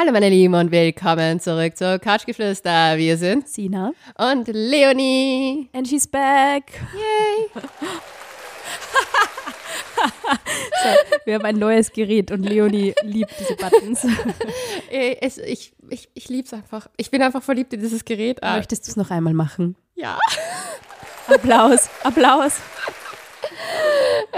Hallo meine Lieben und willkommen zurück zu Couchgeflüster. Wir sind Sina. und Leonie. And she's back. Yay. So, wir haben ein neues Gerät und Leonie liebt diese Buttons. Es, ich ich, ich liebe es einfach. Ich bin einfach verliebt in dieses Gerät. Ah, Möchtest du es noch einmal machen? ja, Applaus, Applaus.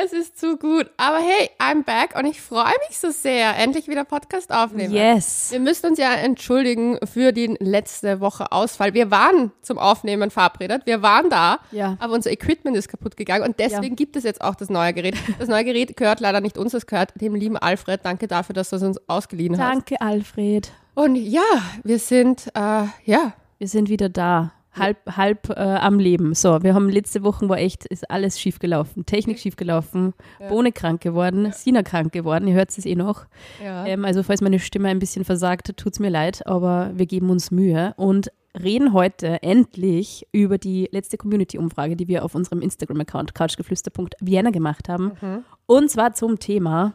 Es ist zu gut. Aber hey, I'm back und ich freue mich so sehr, endlich wieder Podcast aufnehmen. Yes. Wir müssen uns ja entschuldigen für den letzte Woche Ausfall. Wir waren zum Aufnehmen verabredet. Wir waren da, Ja. aber unser Equipment ist kaputt gegangen und deswegen gibt es jetzt auch das neue Gerät. Das neue Gerät gehört leider nicht uns, es gehört dem lieben Alfred. Danke dafür, dass du es uns ausgeliehen hast. Danke, Alfred. Und ja, wir sind, äh, ja, Wir sind wieder da. Halb, halb äh, am Leben. So, wir haben letzte Woche war echt, ist alles schief gelaufen. Technik schief gelaufen, Bohne krank geworden, Sina krank geworden, ihr hört es eh noch. ja. Ähm, also falls meine Stimme ein bisschen versagt, tut es mir leid, aber wir geben uns Mühe und reden heute endlich über die letzte Community-Umfrage, die wir auf unserem Instagram-Account couchgeflüster.vienna gemacht haben. Und zwar zum Thema,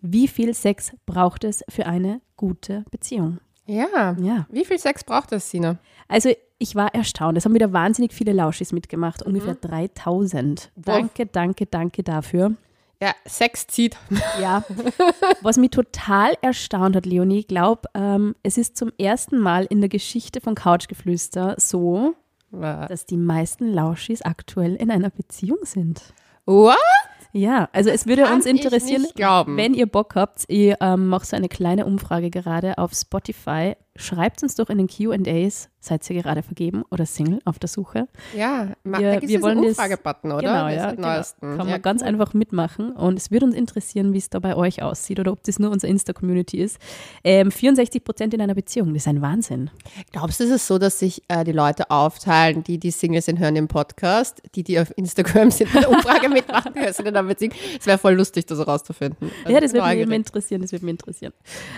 wie viel Sex braucht es für eine gute Beziehung? ja. Ja. Wie viel Sex braucht das, Sina? Also ich war erstaunt. Es haben wieder wahnsinnig viele Lauschis mitgemacht, ungefähr 3000. Danke, danke, danke dafür. Ja, Sex zieht. Ja, was mich total erstaunt hat, Leonie, ich glaube, ähm, es ist zum ersten Mal in der Geschichte von Couchgeflüster so, dass die meisten Lauschis aktuell in einer Beziehung sind. What? Ja, also es würde kann uns interessieren, wenn ihr Bock habt, ich ähm, mache so eine kleine Umfrage gerade auf Spotify. Schreibt uns doch in den Q&As, seid ihr gerade vergeben oder Single auf der Suche? Ja, ma- Wir- wir wollen einen Umfragebutton, oder? Genau, ja, genau. Kann ja, man ganz cool. einfach mitmachen und es würde uns interessieren, wie es da bei euch aussieht oder ob das nur unsere Insta-Community ist. Ähm, 64 Prozent in einer Beziehung, das ist ein Wahnsinn. Glaubst du, ist es so, dass sich äh, die Leute aufteilen, die, die Single sind, hören den Podcast, die, die auf Instagram sind, bei der Umfrage mitmachen, die sind in einer Beziehung? Es wäre voll lustig, das herauszufinden. Also ja, das würde mich interessieren, das würde mich interessieren.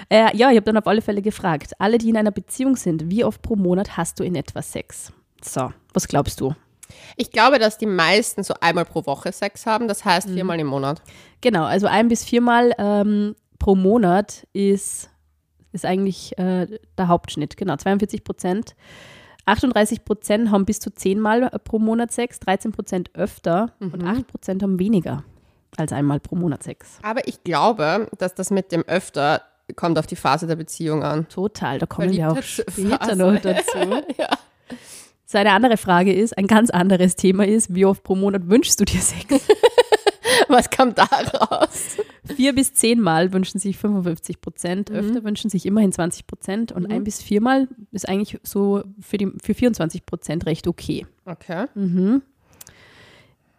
Äh, ja, ich habe dann auf alle Fälle gefragt, alle, die in einer Beziehung sind, wie oft pro Monat hast du in etwa Sex? So, was glaubst du? Ich glaube, dass die meisten so einmal pro Woche Sex haben, das Mhm. heißt viermal im Monat. Genau, also ein bis viermal ähm, pro Monat ist, ist eigentlich äh, der Hauptschnitt. Genau, 42 Prozent. 38 Prozent haben bis zu zehnmal pro Monat Sex, 13 Prozent öfter und 8 Prozent haben weniger als einmal pro Monat Sex. Aber ich glaube, dass das mit dem öfter kommt auf die Phase der Beziehung an. Total, da kommen wir auch später noch dazu. Ja. So eine andere Frage ist, ein ganz anderes Thema ist, wie oft pro Monat wünschst du dir Sex? Was kommt da raus? Vier bis zehnmal wünschen sich 55 Prozent, öfter wünschen sich immerhin 20 Prozent und ein bis viermal ist eigentlich so für, die, für 24 Prozent recht okay. Okay.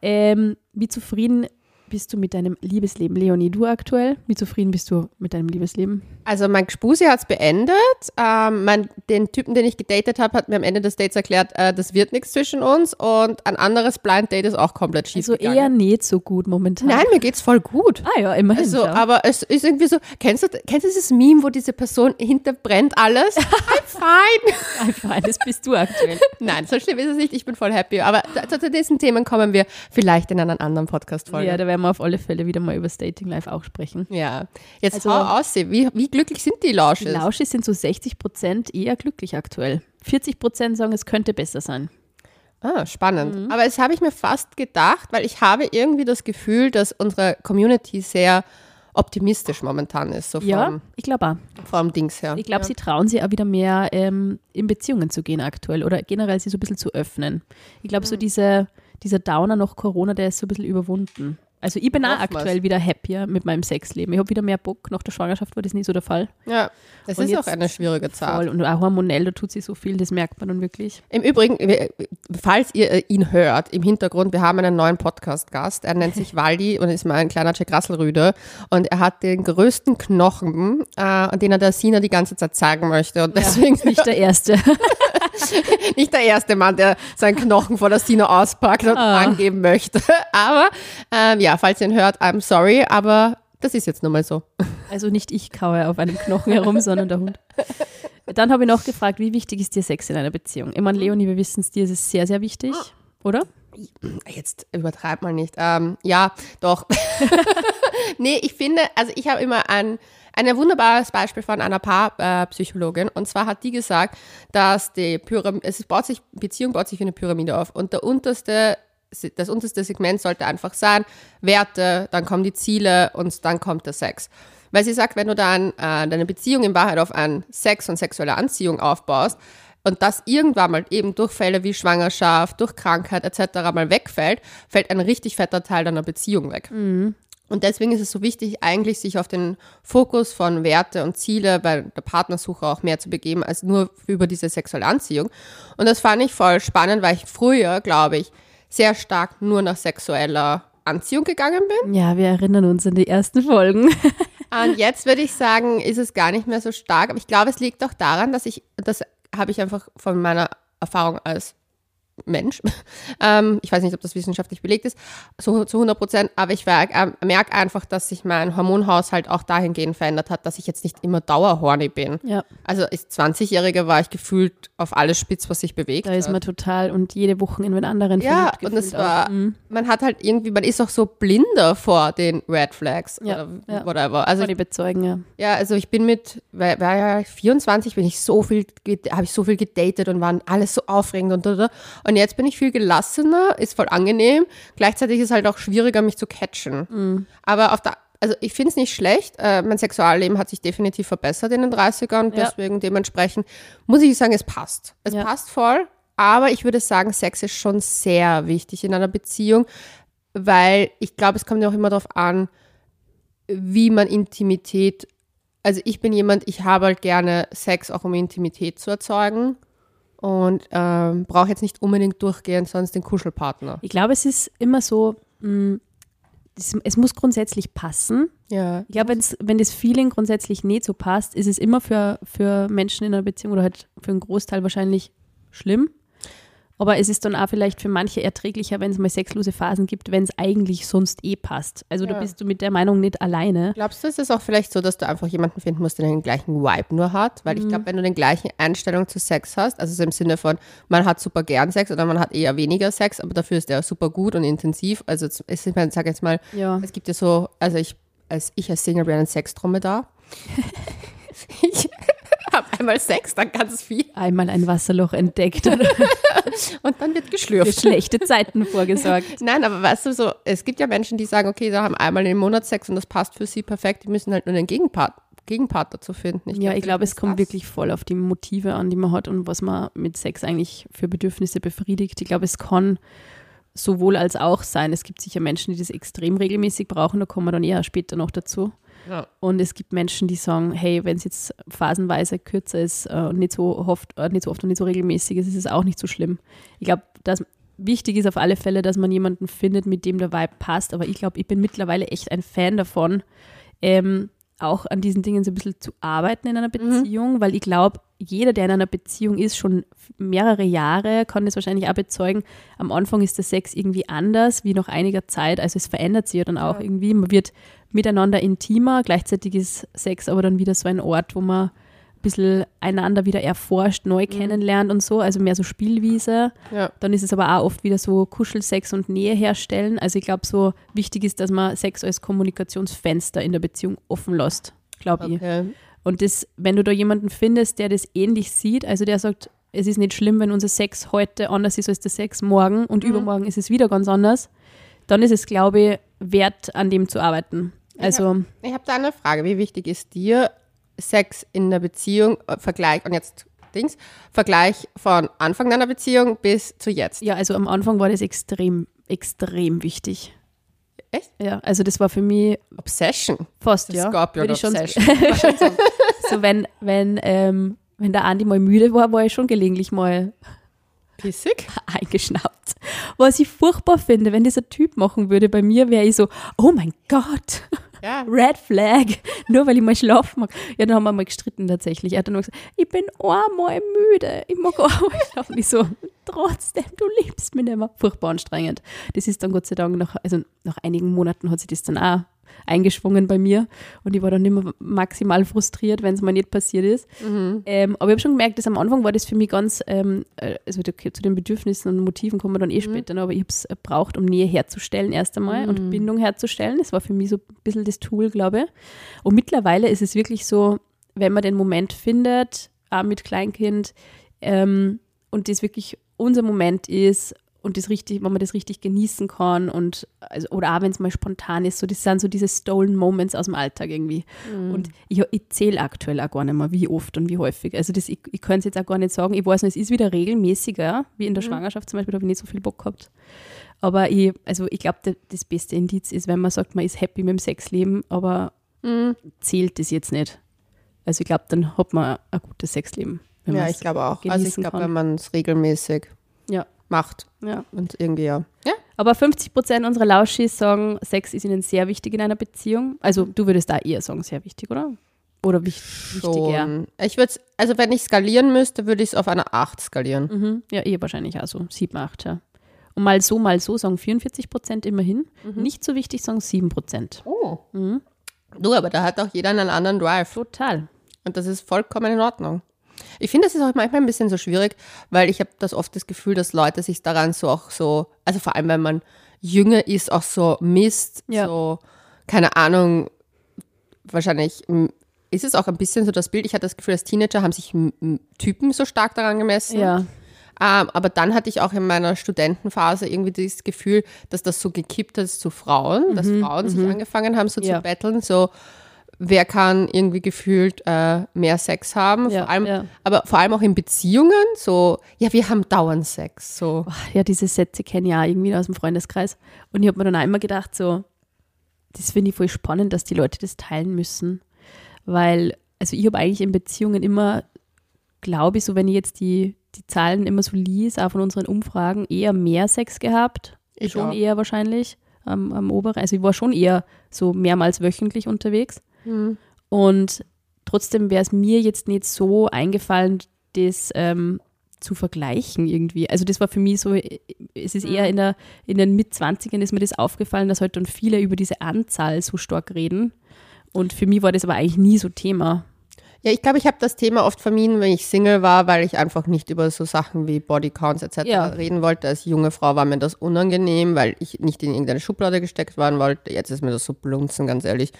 Ähm, wie zufrieden bist du mit deinem Liebesleben, Leonie? Du aktuell? Wie zufrieden bist du mit deinem Liebesleben? Also mein Gspusi hat es beendet. Ähm, mein, den Typen, den ich gedatet habe, hat mir am Ende des Dates erklärt, äh, das wird nichts zwischen uns. Und ein anderes Blind Date ist auch komplett schief Also gegangen. eher nicht so gut momentan. Nein, mir geht's voll gut. Ah ja, immerhin. Also, schau. aber es ist irgendwie so, kennst du, kennst du dieses Meme, wo diese Person hinterbrennt alles? I'm fine. Einfach, das bist du aktuell. Nein, so schlimm ist es nicht. Ich bin voll happy. Aber zu, zu diesen Themen kommen wir vielleicht in einer anderen Podcast-Folge. Ja, da werden wir auf alle Fälle wieder mal über Dating Live auch sprechen. Ja. Jetzt Also- hau aus, wie, wie glücklich sind die Die Lausches? Sind so 60 Prozent eher glücklich aktuell. 40 Prozent sagen, es könnte besser sein. Ah, spannend. Mhm. Aber das habe ich mir fast gedacht, weil ich habe irgendwie das Gefühl, dass unsere Community sehr optimistisch momentan ist, so vom, Ja, ich glaube auch. vom Dings her. Ich glaube, sie trauen sich auch wieder mehr ähm, in Beziehungen zu gehen aktuell oder generell sie so ein bisschen zu öffnen. Ich glaube, Mhm. so diese, dieser Downer nach Corona, der ist so ein bisschen überwunden. Also ich bin auch wir's. aktuell wieder happier mit meinem Sexleben. Ich habe wieder mehr Bock. Nach der Schwangerschaft war das nie so der Fall. ja, das Und ist auch eine schwierige Zeit. Voll. Und auch hormonell, da tut sich so viel, das merkt man dann wirklich. Im Übrigen, falls ihr äh, ihn hört, im Hintergrund, wir haben einen neuen Podcast-Gast. Er nennt sich Waldi und ist mal ein kleiner Jack Rasselrüde. Und er hat den größten Knochen, äh, den er der Sina die ganze Zeit zeigen möchte. Und deswegen Ist nicht der Erste. nicht der erste Mann, der seinen Knochen vor der Sina auspackt und Ah. angeben möchte. Aber ähm, ja, falls ihr ihn hört, I'm sorry, aber das ist jetzt nun mal so. Also nicht ich kaue auf einem Knochen herum, sondern der Hund. Dann habe ich noch gefragt, wie wichtig ist dir Sex in einer Beziehung? Ich meine, Leonie, wir wissen es, dir ist es sehr, sehr wichtig, oder? Jetzt übertreib mal nicht. Ähm, ja, doch. nee, ich finde, also ich habe immer ein, ein wunderbares Beispiel von einer Paarpsychologin. Und zwar hat die gesagt, dass die Pyramide, es baut sich, Beziehung baut sich wie eine Pyramide auf. Und der unterste, das unterste Segment sollte einfach sein, Werte, dann kommen die Ziele und dann kommt der Sex. Weil sie sagt, wenn du dann äh, deine Beziehung in Wahrheit auf einen Sex und sexuelle Anziehung aufbaust, und das irgendwann mal eben durch Fälle wie Schwangerschaft, durch Krankheit etc. mal wegfällt, fällt ein richtig fetter Teil deiner Beziehung weg. Mhm. Und deswegen ist es so wichtig, eigentlich sich auf den Fokus von Werte und Ziele bei der Partnersuche auch mehr zu begeben, als nur über diese sexuelle Anziehung. Und das fand ich voll spannend, weil ich früher, glaube ich, sehr stark nur nach sexueller Anziehung gegangen bin. Ja, wir erinnern uns an die ersten Folgen. Und jetzt würde ich sagen, ist es gar nicht mehr so stark. Aber ich glaube, es liegt auch daran, dass ich, das habe ich einfach von meiner Erfahrung als Mensch. Ähm, ich weiß nicht, ob das wissenschaftlich belegt ist, so zu 100 Prozent, aber ich äh, merke einfach, dass sich mein Hormonhaushalt auch dahingehend verändert hat, dass ich jetzt nicht immer dauerhorny bin. Ja. Also als 20-Jährige war ich gefühlt auf alles spitz, was sich bewegt. Da ist man total und jede Woche in den anderen ja, und es war, auch. Mhm. man hat halt irgendwie, man ist auch so blinder vor den Red Flags Ja, oder ja. whatever. Also ich bezeugen, ja. Ja, also ich bin mit, war, war ja 24, bin ich so viel, habe ich so viel gedatet und waren alles so aufregend und und, und. Und jetzt bin ich viel gelassener, ist voll angenehm. Gleichzeitig ist es halt auch schwieriger, mich zu catchen. Aber auf der, also ich finde es nicht schlecht. Äh, mein Sexualleben hat sich definitiv verbessert in den 30ern und Ja. deswegen dementsprechend muss ich sagen, es passt. Es Ja. passt voll. Aber ich würde sagen, Sex ist schon sehr wichtig in einer Beziehung, weil ich glaube, es kommt ja auch immer darauf an, wie man Intimität, also ich bin jemand, ich habe halt gerne Sex auch um Intimität zu erzeugen und ähm, brauche jetzt nicht unbedingt durchgehend sonst den Kuschelpartner. Ich glaube, es ist immer so, mh, das, es muss grundsätzlich passen. Ja, Ich glaube, wenn das Feeling grundsätzlich nicht so passt, ist es immer für, für Menschen in einer Beziehung oder halt für einen Großteil wahrscheinlich schlimm. Aber es ist dann auch vielleicht für manche erträglicher, wenn es mal sexlose Phasen gibt, wenn es eigentlich sonst eh passt. Also da Ja. bist du mit der Meinung nicht alleine. Glaubst du, es ist auch vielleicht so, dass du einfach jemanden finden musst, der den gleichen Vibe nur hat? Weil ich glaube, wenn du den gleichen Einstellung zu Sex hast, also so im Sinne von, man hat super gern Sex oder man hat eher weniger Sex, aber dafür ist der super gut und intensiv. Also es ich sag jetzt mal, Ja. es gibt ja so, also ich als ich als Single bin ein Sexdromedar. ich habe einmal Sex, dann ganz viel Einmal ein Wasserloch entdeckt und dann wird für geschlürft. schlechte Zeiten vorgesorgt. Nein, aber weißt du so, es gibt ja Menschen, die sagen, okay, sie haben einmal im Monat Sex und das passt für sie perfekt, die müssen halt nur den Gegenpart, Gegenpart dazu finden. ja, ich glaube, es kommt das- wirklich voll auf die Motive an, die man hat und was man mit Sex eigentlich für Bedürfnisse befriedigt. Ich glaube, es kann sowohl als auch sein. Es gibt sicher Menschen, die das extrem regelmäßig brauchen, da kommen wir dann eher später noch dazu. Ja. Und es gibt Menschen, die sagen, hey, wenn es jetzt phasenweise kürzer ist äh, und nicht so, oft, äh, nicht so oft und nicht so regelmäßig ist, ist es auch nicht so schlimm. Ich glaube, dass wichtig ist auf alle Fälle, dass man jemanden findet, mit dem der Vibe passt. Aber ich glaube, ich bin mittlerweile echt ein Fan davon, ähm, auch an diesen Dingen so ein bisschen zu arbeiten in einer Beziehung, weil ich glaube, jeder, der in einer Beziehung ist, schon mehrere Jahre, kann das wahrscheinlich auch bezeugen. Am Anfang ist der Sex irgendwie anders, wie nach einiger Zeit. Also es verändert sich ja dann auch irgendwie. Man wird miteinander intimer, gleichzeitig ist Sex aber dann wieder so ein Ort, wo man ein bisschen einander wieder erforscht, neu kennenlernt und so, also mehr so Spielwiese. Ja. Dann ist es aber auch oft wieder so Kuschelsex und Nähe herstellen. Also ich glaube, so wichtig ist, dass man Sex als Kommunikationsfenster in der Beziehung offen lässt, glaube ich. Und das, wenn du da jemanden findest, der das ähnlich sieht, also der sagt, es ist nicht schlimm, wenn unser Sex heute anders ist als der Sex morgen und übermorgen ist es wieder ganz anders, dann ist es, glaube ich, wert, an dem zu arbeiten. Also, Ich habe da eine Frage. Wie wichtig ist dir Sex in der Beziehung, äh, Vergleich, und jetzt Dings, Vergleich von Anfang deiner Beziehung bis zu jetzt? ja, also am Anfang war das extrem, extrem wichtig. Echt? Ja, also das war für mich Obsession. fast, Das ja. Scorpion würde ich schon, Obsession. so wenn, wenn, ähm, wenn der Andi mal müde war, war ich schon gelegentlich mal Pissig? eingeschnappt. Was ich furchtbar finde, wenn dieser Typ machen würde bei mir, wäre ich so, oh mein Gott, Ja. Red Flag, nur weil ich mal schlafen mag. Ja, dann haben wir mal gestritten tatsächlich. Er hat dann gesagt, ich bin einmal müde, ich mag einmal schlafen. Ich so, trotzdem, du liebst mich nicht mehr. Furchtbar anstrengend. Das ist dann Gott sei Dank nach, also nach einigen Monaten hat sich das dann auch eingeschwungen bei mir und ich war dann immer maximal frustriert, wenn es mal nicht passiert ist. Mhm. Ähm, aber ich habe schon gemerkt, dass am Anfang war das für mich ganz, ähm, äh, also zu den Bedürfnissen und Motiven kommen wir dann eh Mhm. später, noch, aber ich habe es braucht, um Nähe herzustellen erst einmal Mhm. und Bindung herzustellen. Das war für mich so ein bisschen das Tool, glaube ich. Und mittlerweile ist es wirklich so, wenn man den Moment findet, auch mit Kleinkind, ähm, und das wirklich unser Moment ist und das richtig, wenn man das richtig genießen kann und also, oder auch wenn es mal spontan ist, so das sind so diese stolen Moments aus dem Alltag irgendwie. Und ich, ich zähle aktuell auch gar nicht mehr, wie oft und wie häufig. Also das, ich, ich kann es jetzt auch gar nicht sagen. Ich weiß nicht, es ist wieder regelmäßiger, wie in der Schwangerschaft zum Beispiel, da habe ich nicht so viel Bock gehabt. Aber ich, also ich glaube, das beste Indiz ist, wenn man sagt, man ist happy mit dem Sexleben, aber Mhm. zählt das jetzt nicht. Also ich glaube, dann hat man ein gutes Sexleben. Ja, ich glaube auch. Also ich glaube, wenn man es regelmäßig Ja. Macht Ja. und irgendwie ja. Ja, Aber 50 Prozent unserer Lauschis sagen, Sex ist ihnen sehr wichtig in einer Beziehung. Also du würdest da eher sagen, sehr wichtig, oder? Oder wich wichtiger? schon. Ich würde also wenn ich skalieren müsste, würde ich es auf eine 8 skalieren. Mhm. Ja, eh wahrscheinlich auch so. 7, 8, ja. Und mal so, mal so sagen 44 Prozent immerhin. Nicht so wichtig sagen 7 Prozent. Oh. Mhm. Du, aber da hat auch jeder einen anderen Drive. Total. Und das ist vollkommen in Ordnung. Ich finde, das ist auch manchmal ein bisschen so schwierig, weil ich habe das oft das Gefühl, dass Leute sich daran so auch so, also vor allem, wenn man jünger ist, auch so misst, Ja. so, keine Ahnung, wahrscheinlich ist es auch ein bisschen so das Bild, ich hatte das Gefühl, als Teenager haben sich Typen so stark daran gemessen. Ja. Ähm, aber dann hatte ich auch in meiner Studentenphase irgendwie das Gefühl, dass das so gekippt ist zu Frauen, dass Frauen sich angefangen haben, so Mhm, Ja. zu betteln, so wer kann irgendwie gefühlt äh, mehr Sex haben, Ja, vor allem, ja. aber vor allem auch in Beziehungen, so, ja, wir haben dauernd Sex, so. Ja, diese Sätze kenne ich auch irgendwie aus dem Freundeskreis. Und ich habe mir dann auch immer gedacht, so, das finde ich voll spannend, dass die Leute das teilen müssen. Weil, also ich habe eigentlich in Beziehungen immer, glaube ich, so wenn ich jetzt die, die Zahlen immer so lies, auch von unseren Umfragen, eher mehr Sex gehabt. Ich schon auch. eher wahrscheinlich am, am oberen. Also ich war schon eher so mehrmals wöchentlich unterwegs. Hm. Und trotzdem wäre es mir jetzt nicht so eingefallen, das ähm, zu vergleichen irgendwie. Also das war für mich so, es ist eher in, der, in den Mitzwanzigern ist mir das aufgefallen, dass halt dann viele über diese Anzahl so stark reden. Und für mich war das aber eigentlich nie so Thema. Ja, ich glaube, ich habe das Thema oft vermieden, wenn ich Single war, weil ich einfach nicht über so Sachen wie Bodycounts etc. Ja. reden wollte. Als junge Frau war mir das unangenehm, weil ich nicht in irgendeine Schublade gesteckt werden wollte. Jetzt ist mir das so blunzen, ganz ehrlich.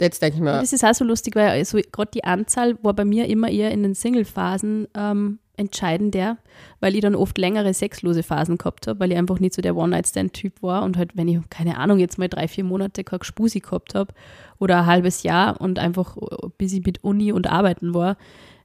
Jetzt denke ich mir, Das ist auch so lustig, weil also gerade die Anzahl war bei mir immer eher in den Single-Phasen ähm, entscheidender, weil ich dann oft längere sexlose Phasen gehabt habe, weil ich einfach nicht so der One-Night-Stand-Typ war. Und halt, wenn ich, keine Ahnung, jetzt mal drei, vier Monate kein Spusi gehabt habe oder ein halbes Jahr und einfach äh, bis ich mit Uni und Arbeiten war,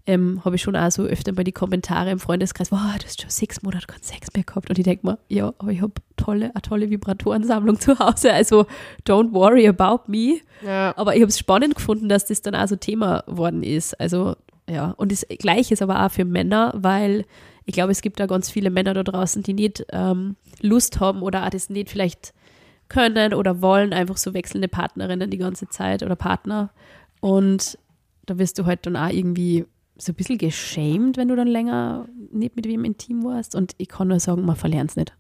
ähm, habe ich schon auch so öfter mal die Kommentare im Freundeskreis, wow, du hast schon sechs Monate keinen Sex mehr gehabt. Und ich denke mir, ja, aber ich habe tolle, eine tolle Vibratorensammlung zu Hause, also don't worry about me. ja, Aber ich habe es spannend gefunden, dass das dann auch so Thema worden ist. Also ja, und das Gleiche ist aber auch für Männer, weil ich glaube, es gibt da ganz viele Männer da draußen, die nicht ähm, Lust haben oder auch das nicht vielleicht können oder wollen, einfach so wechselnde Partnerinnen die ganze Zeit oder Partner. Und da wirst du halt dann auch irgendwie so ein bisschen geschämt, wenn du dann länger nicht mit wem intim warst. Und ich kann nur sagen, man verlernt es nicht.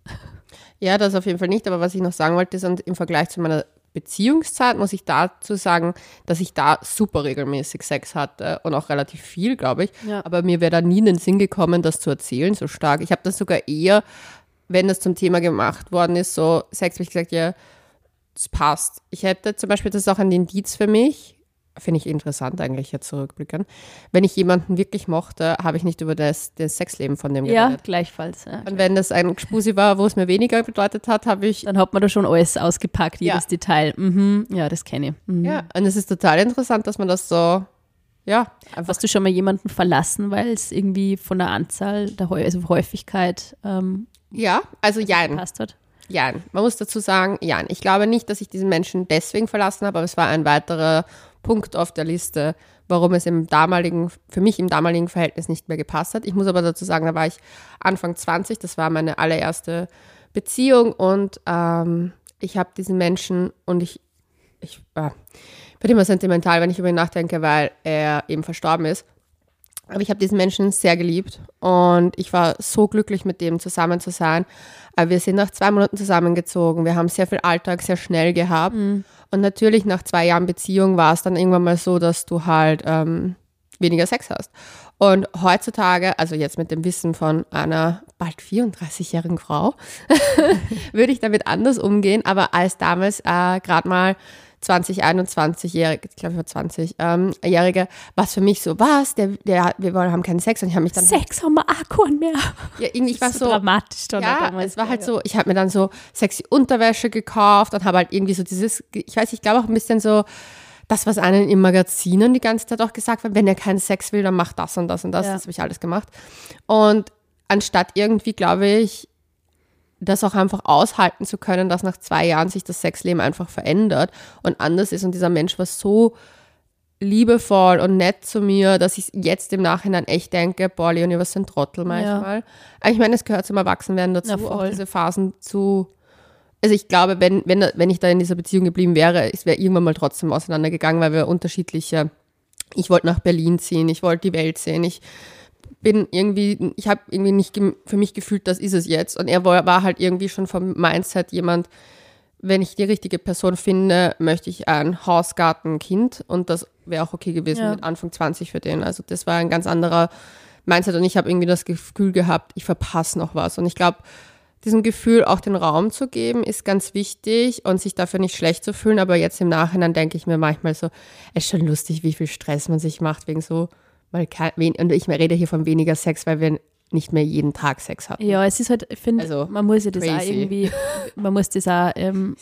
Ja, das auf jeden Fall nicht. Aber was ich noch sagen wollte, ist, und im Vergleich zu meiner Beziehungszeit muss ich dazu sagen, dass ich da super regelmäßig Sex hatte und auch relativ viel, glaube ich. Ja. Aber mir wäre da nie in den Sinn gekommen, das zu erzählen, so stark. Ich habe das sogar eher, wenn das zum Thema gemacht worden ist, so Sex, habe ich gesagt, ja, es passt. Ich hätte zum Beispiel, das ist auch ein Indiz für mich, finde ich interessant eigentlich jetzt zurückblicken. Wenn ich jemanden wirklich mochte, habe ich nicht über das, das Sexleben von dem Ja, geredet. gleichfalls. Ja. Und wenn das ein Spusi war, wo es mir weniger bedeutet hat, habe ich Dann hat man da schon alles ausgepackt, jedes Ja. Detail. Mhm. Ja, das kenne ich. Mhm. Ja, und es ist total interessant, dass man das so, ja, einfach. Hast du schon mal jemanden verlassen, weil es irgendwie von der Anzahl, der also Häufigkeit ähm, Ja, also jein, passt hat? jein. Man muss dazu sagen, jein. Ich glaube nicht, dass ich diesen Menschen deswegen verlassen habe, aber es war ein weiterer Punkt auf der Liste, warum es im damaligen, für mich im damaligen Verhältnis nicht mehr gepasst hat. Ich muss aber dazu sagen, da war ich Anfang 20, das war meine allererste Beziehung und ähm, ich habe diesen Menschen und ich, ich äh, bin immer sentimental, wenn ich über ihn nachdenke, weil er eben verstorben ist. Aber ich habe diesen Menschen sehr geliebt und ich war so glücklich, mit dem zusammen zu sein. Aber wir sind nach zwei Monaten zusammengezogen. Wir haben sehr viel Alltag sehr schnell gehabt. Mhm. Und natürlich nach zwei Jahren Beziehung war es dann irgendwann mal so, dass du halt ähm, weniger Sex hast. Und heutzutage, also jetzt mit dem Wissen von einer bald 34-jährigen Frau, würde ich damit anders umgehen. Aber als damals äh, gerade mal 20, 21-jährige, ich glaube ich war 20, ähm, Jährige, was für mich so, was, der, der, wir haben keinen Sex und ich habe mich dann Sex haben wir auch keinen mehr. ja, irgendwie, ich war so, so, dramatisch dann ja, damals. es war halt so, ich habe mir dann so sexy Unterwäsche gekauft und habe halt irgendwie so dieses, ich weiß, ich glaube auch ein bisschen so, das, was einen in Magazinen die ganze Zeit auch gesagt wird, wenn er keinen Sex will, dann macht das und das und das. Ja. Das habe ich alles gemacht. Und anstatt irgendwie, glaube ich, das auch einfach aushalten zu können, dass nach zwei Jahren sich das Sexleben einfach verändert und anders ist. Und dieser Mensch war so liebevoll und nett zu mir, dass ich jetzt im Nachhinein echt denke, boah, Leonie, was ein Trottel manchmal. Aber ich meine, es gehört zum Erwachsenwerden dazu, Ja, auch diese Phasen zu. Also ich glaube, wenn, wenn, wenn ich da in dieser Beziehung geblieben wäre, es wäre irgendwann mal trotzdem auseinandergegangen, weil wir unterschiedliche. Ich wollte nach Berlin ziehen, ich wollte die Welt sehen, ich bin irgendwie, ich habe irgendwie nicht für mich gefühlt, das ist es jetzt. Und er war, war halt irgendwie schon vom Mindset jemand, wenn ich die richtige Person finde, möchte ich ein Haus, Garten, Kind. Und das wäre auch okay gewesen Ja. mit Anfang 20 für den. Also das war ein ganz anderer Mindset. Und ich habe irgendwie das Gefühl gehabt, ich verpasse noch was. Und ich glaube, diesem Gefühl auch den Raum zu geben, ist ganz wichtig und sich dafür nicht schlecht zu fühlen. Aber jetzt im Nachhinein denke ich mir manchmal so, es ist schon lustig, wie viel Stress man sich macht wegen so, weil kein, und ich rede hier von weniger Sex, weil wir nicht mehr jeden Tag Sex hatten. Ja, es ist halt, ich finde, Also, man muss ja das auch crazy. irgendwie, man muss das auch ähm,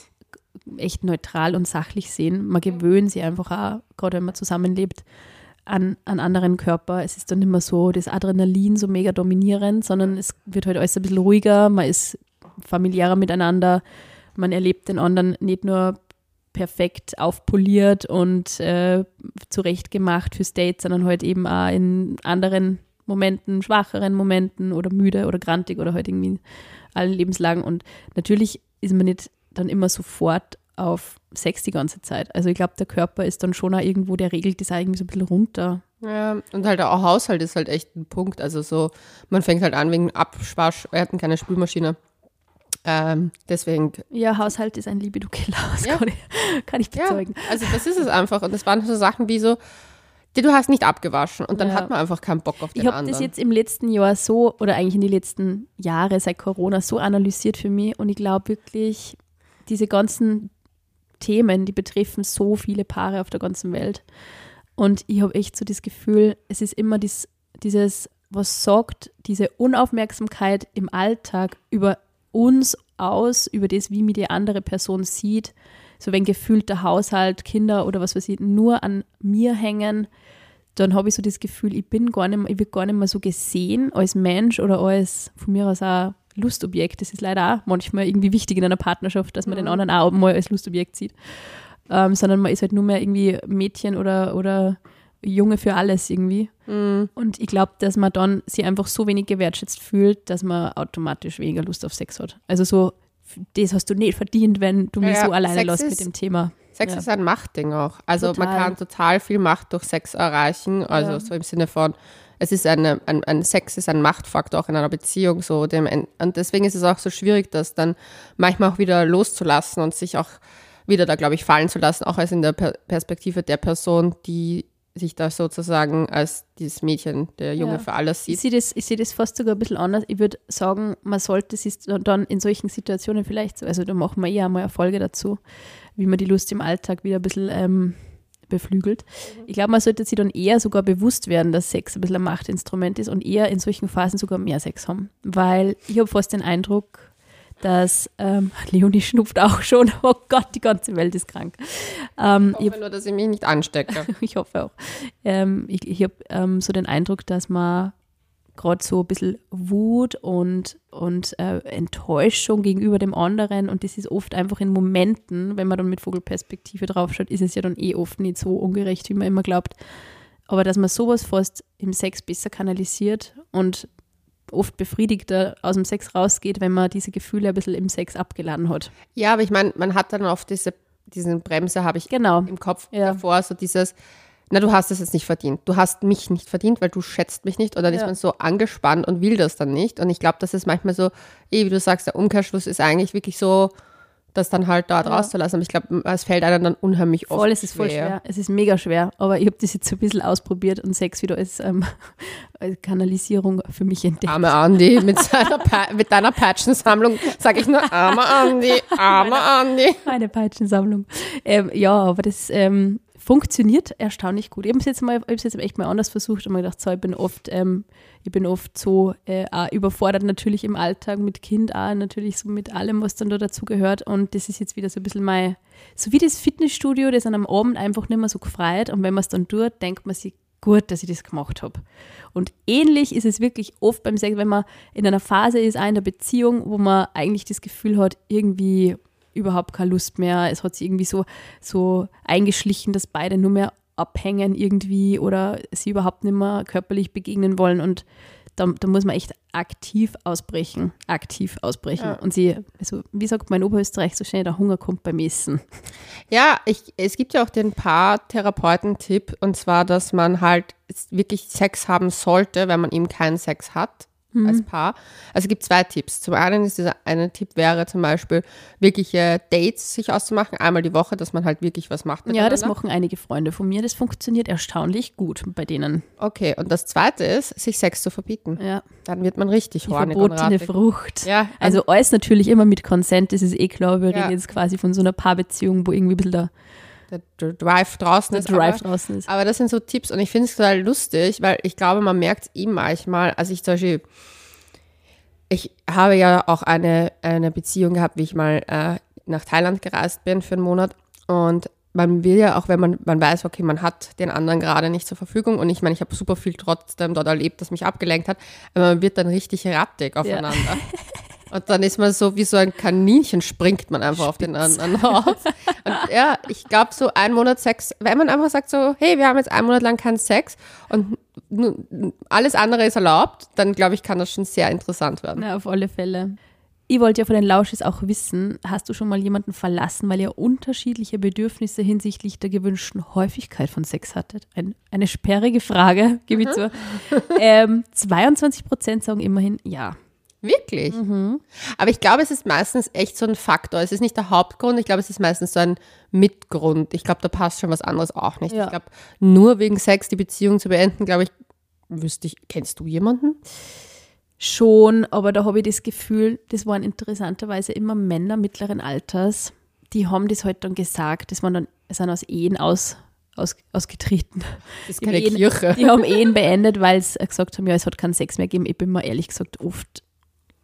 echt neutral und sachlich sehen. Man gewöhnt sich einfach auch, gerade wenn man zusammenlebt, an, an anderen Körper. Es ist dann nicht mehr so das Adrenalin so mega dominierend, sondern es wird halt alles ein bisschen ruhiger, man ist familiärer miteinander, man erlebt den anderen nicht nur perfekt aufpoliert und äh, zurechtgemacht fürs Date, sondern halt eben auch in anderen Momenten, schwacheren Momenten oder müde oder grantig oder halt irgendwie in allen Lebenslagen. Und natürlich ist man nicht dann immer sofort auf Sex die ganze Zeit. Also ich glaube, der Körper ist dann schon auch irgendwo, der regelt das auch irgendwie so ein bisschen runter. Ja, und halt auch Haushalt ist halt echt ein Punkt. Also so, man fängt halt an wegen Abwasch, wir hatten keine Spülmaschine. Ähm, deswegen, Ja, Haushalt ist ein Libido-Killer, das Ja. kann, ich, kann ich ja, bezeugen. also das ist es einfach. Und das waren so Sachen wie so, die du hast nicht abgewaschen. Und dann Ja. hat man einfach keinen Bock auf den Ich habe anderen. das jetzt im letzten Jahr so, oder eigentlich in den letzten Jahre seit Corona so analysiert für mich und ich glaube wirklich, diese ganzen Themen, die betreffen so viele Paare auf der ganzen Welt. Und ich habe echt so das Gefühl, es ist immer dies, dieses, was sagt, diese Unaufmerksamkeit im Alltag über uns aus, über das, wie mir die andere Person sieht. So wenn gefühlt der Haushalt, Kinder oder was weiß ich, nur an mir hängen, dann habe ich so das Gefühl, ich bin gar nicht mehr, ich wird gar nicht mehr so gesehen als Mensch oder als von mir aus auch Lustobjekt. Das ist leider auch manchmal irgendwie wichtig in einer Partnerschaft, dass man den anderen auch mal als Lustobjekt sieht. Ähm, sondern man ist halt nur mehr irgendwie Mädchen oder, oder Junge für alles irgendwie. Mhm. Und ich glaube, dass man dann sich einfach so wenig gewertschätzt fühlt, dass man automatisch weniger Lust auf Sex hat. Also so, das hast du nicht verdient, wenn du mich Ja, so alleine lässt mit dem Thema. Sex Ja. ist ein Machtding auch. Also man Total. kann total viel Macht durch Sex erreichen. Also Ja. so im Sinne von, es ist eine, ein, ein Sex ist ein Machtfaktor auch in einer Beziehung. So dem, und deswegen ist es auch so schwierig, das dann manchmal auch wieder loszulassen und sich auch wieder da, glaube ich, fallen zu lassen, auch als in der per Perspektive der Person, die sich da sozusagen als dieses Mädchen, der Junge Ja. für alles Ich sieht. sehe das, ich sehe das fast sogar ein bisschen anders. Ich würde sagen, man sollte sich dann in solchen Situationen vielleicht, so- also da machen wir eher mal eine Folge dazu, wie man die Lust im Alltag wieder ein bisschen ähm, beflügelt. Ich glaube, man sollte sich dann eher sogar bewusst werden, dass Sex ein bisschen ein Machtinstrument ist und eher in solchen Phasen sogar mehr Sex haben. Weil ich habe fast den Eindruck, dass ähm, Leonie schnupft auch schon. Oh Gott, die ganze Welt ist krank. Ähm, Ich ich hoffe nur, dass ich mich nicht anstecke. ich hoffe auch. Ähm, ich ich habe ähm, so den Eindruck, dass man gerade so ein bisschen Wut und, und äh, Enttäuschung gegenüber dem anderen und das ist oft einfach in Momenten, wenn man dann mit Vogelperspektive draufschaut, ist es ja dann eh oft nicht so ungerecht, wie man immer glaubt. Aber dass man sowas fast im Sex besser kanalisiert und oft befriedigter aus dem Sex rausgeht, wenn man diese Gefühle ein bisschen im Sex abgeladen hat. Ja, aber ich meine, man hat dann oft diese, diesen Bremse, habe ich Genau. im Kopf Ja. davor, so dieses, na, du hast es jetzt nicht verdient. Du hast mich nicht verdient, weil du schätzt mich nicht. Und dann Ja. ist man so angespannt und will das dann nicht. Und ich glaube, das ist manchmal so, eh, wie du sagst, der Umkehrschluss ist eigentlich wirklich so, das dann halt dort rauszulassen. Aber ich glaube, es fällt einem dann unheimlich oft Voll, es ist voll schwer. Es ist mega schwer. Aber ich habe das jetzt so ein bisschen ausprobiert und Sex wieder als, ähm, als Kanalisierung für mich entdeckt. Arme Andi mit, seiner pa mit deiner Patchensammlung sage ich nur armer Andi, armer Andi. Meine Peitschensammlung. Ähm, ja, aber das ähm, funktioniert erstaunlich gut. Ich habe es jetzt jetzt echt mal anders versucht und mir gedacht, so, ich bin oft, ähm, ich bin oft so äh, überfordert natürlich im Alltag mit Kind auch, natürlich so mit allem, was dann da dazu gehört. Und das ist jetzt wieder so ein bisschen mein, so wie das Fitnessstudio, das an am Abend einfach nicht mehr so gefreut. Und wenn man es dann tut, denkt man sich, gut, dass ich das gemacht habe. Und ähnlich ist es wirklich oft beim Sex, wenn man in einer Phase ist, auch in der Beziehung, wo man eigentlich das Gefühl hat, irgendwie überhaupt keine Lust mehr. Es hat sich irgendwie so, so eingeschlichen, dass beide nur mehr abhängen irgendwie oder sie überhaupt nicht mehr körperlich begegnen wollen. Und da, da muss man echt aktiv ausbrechen. Aktiv ausbrechen. Ja. Und sie, also wie sagt man in Oberösterreich so schnell, der Hunger kommt beim Essen. Ja, ich, es gibt ja auch den Paartherapeuten-Tipp und zwar, dass man halt wirklich Sex haben sollte, wenn man eben keinen Sex hat als Paar. Also es gibt zwei Tipps. Zum einen ist dieser eine Tipp wäre zum Beispiel wirkliche Dates sich auszumachen, einmal die Woche, dass man halt wirklich was macht. Ja, das machen einige Freunde von mir. Das funktioniert erstaunlich gut bei denen. Okay, und das zweite ist, sich Sex zu verbieten. Ja. Dann wird man richtig Die hornig und verbotene ratig. Frucht. Ja, Also alles natürlich immer mit Consent, das ist eh klar. Wir Ja. reden jetzt quasi von so einer Paarbeziehung, wo irgendwie ein bisschen der, der, Drive draußen der ist. Drive aber, draußen ist. aber das sind so Tipps und ich finde es total lustig, weil ich glaube, man merkt es ihm manchmal, also ich zum Beispiel, ich habe ja auch eine, eine Beziehung gehabt, wie ich mal äh, nach Thailand gereist bin für einen Monat und man will ja auch, wenn man, man weiß, okay, man hat den anderen gerade nicht zur Verfügung und ich meine, ich habe super viel trotzdem dort erlebt, das mich abgelenkt hat, aber man wird dann richtig rattig aufeinander. Und dann ist man so wie so ein Kaninchen, springt man einfach auf den anderen auf. Und ja, ich glaube, so ein Monat Sex, wenn man einfach sagt so, hey, wir haben jetzt einen Monat lang keinen Sex und alles andere ist erlaubt, dann glaube ich, kann das schon sehr interessant werden. Na, auf alle Fälle. Ich wollte ja von den Lauschis auch wissen, hast du schon mal jemanden verlassen, weil ihr unterschiedliche Bedürfnisse hinsichtlich der gewünschten Häufigkeit von Sex hattet? Ein, eine sperrige Frage, gebe ich zu. Ähm, 22 Prozent sagen immerhin ja. Wirklich? Aber ich glaube, es ist meistens echt so ein Faktor. Es ist nicht der Hauptgrund, ich glaube, es ist meistens so ein Mitgrund. Ich glaube, da passt schon was anderes auch nicht. Ja. Ich glaube, nur wegen Sex die Beziehung zu beenden, glaube ich, wüsste ich, kennst du jemanden? Schon, aber da habe ich das Gefühl, das waren interessanterweise immer Männer mittleren Alters, die haben das halt dann gesagt, das waren dann, sind aus Ehen aus, aus, ausgetreten. Das ist Die keine Ehen- Kirche. Die haben Ehen beendet, weil sie gesagt haben, ja, es hat keinen Sex mehr gegeben. Ich bin mir ehrlich gesagt oft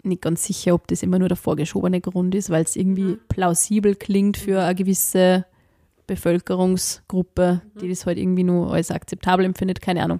nicht ganz sicher, ob das immer nur der vorgeschobene Grund ist, weil es irgendwie plausibel klingt für eine gewisse Bevölkerungsgruppe, die das halt irgendwie nur als akzeptabel empfindet, keine Ahnung.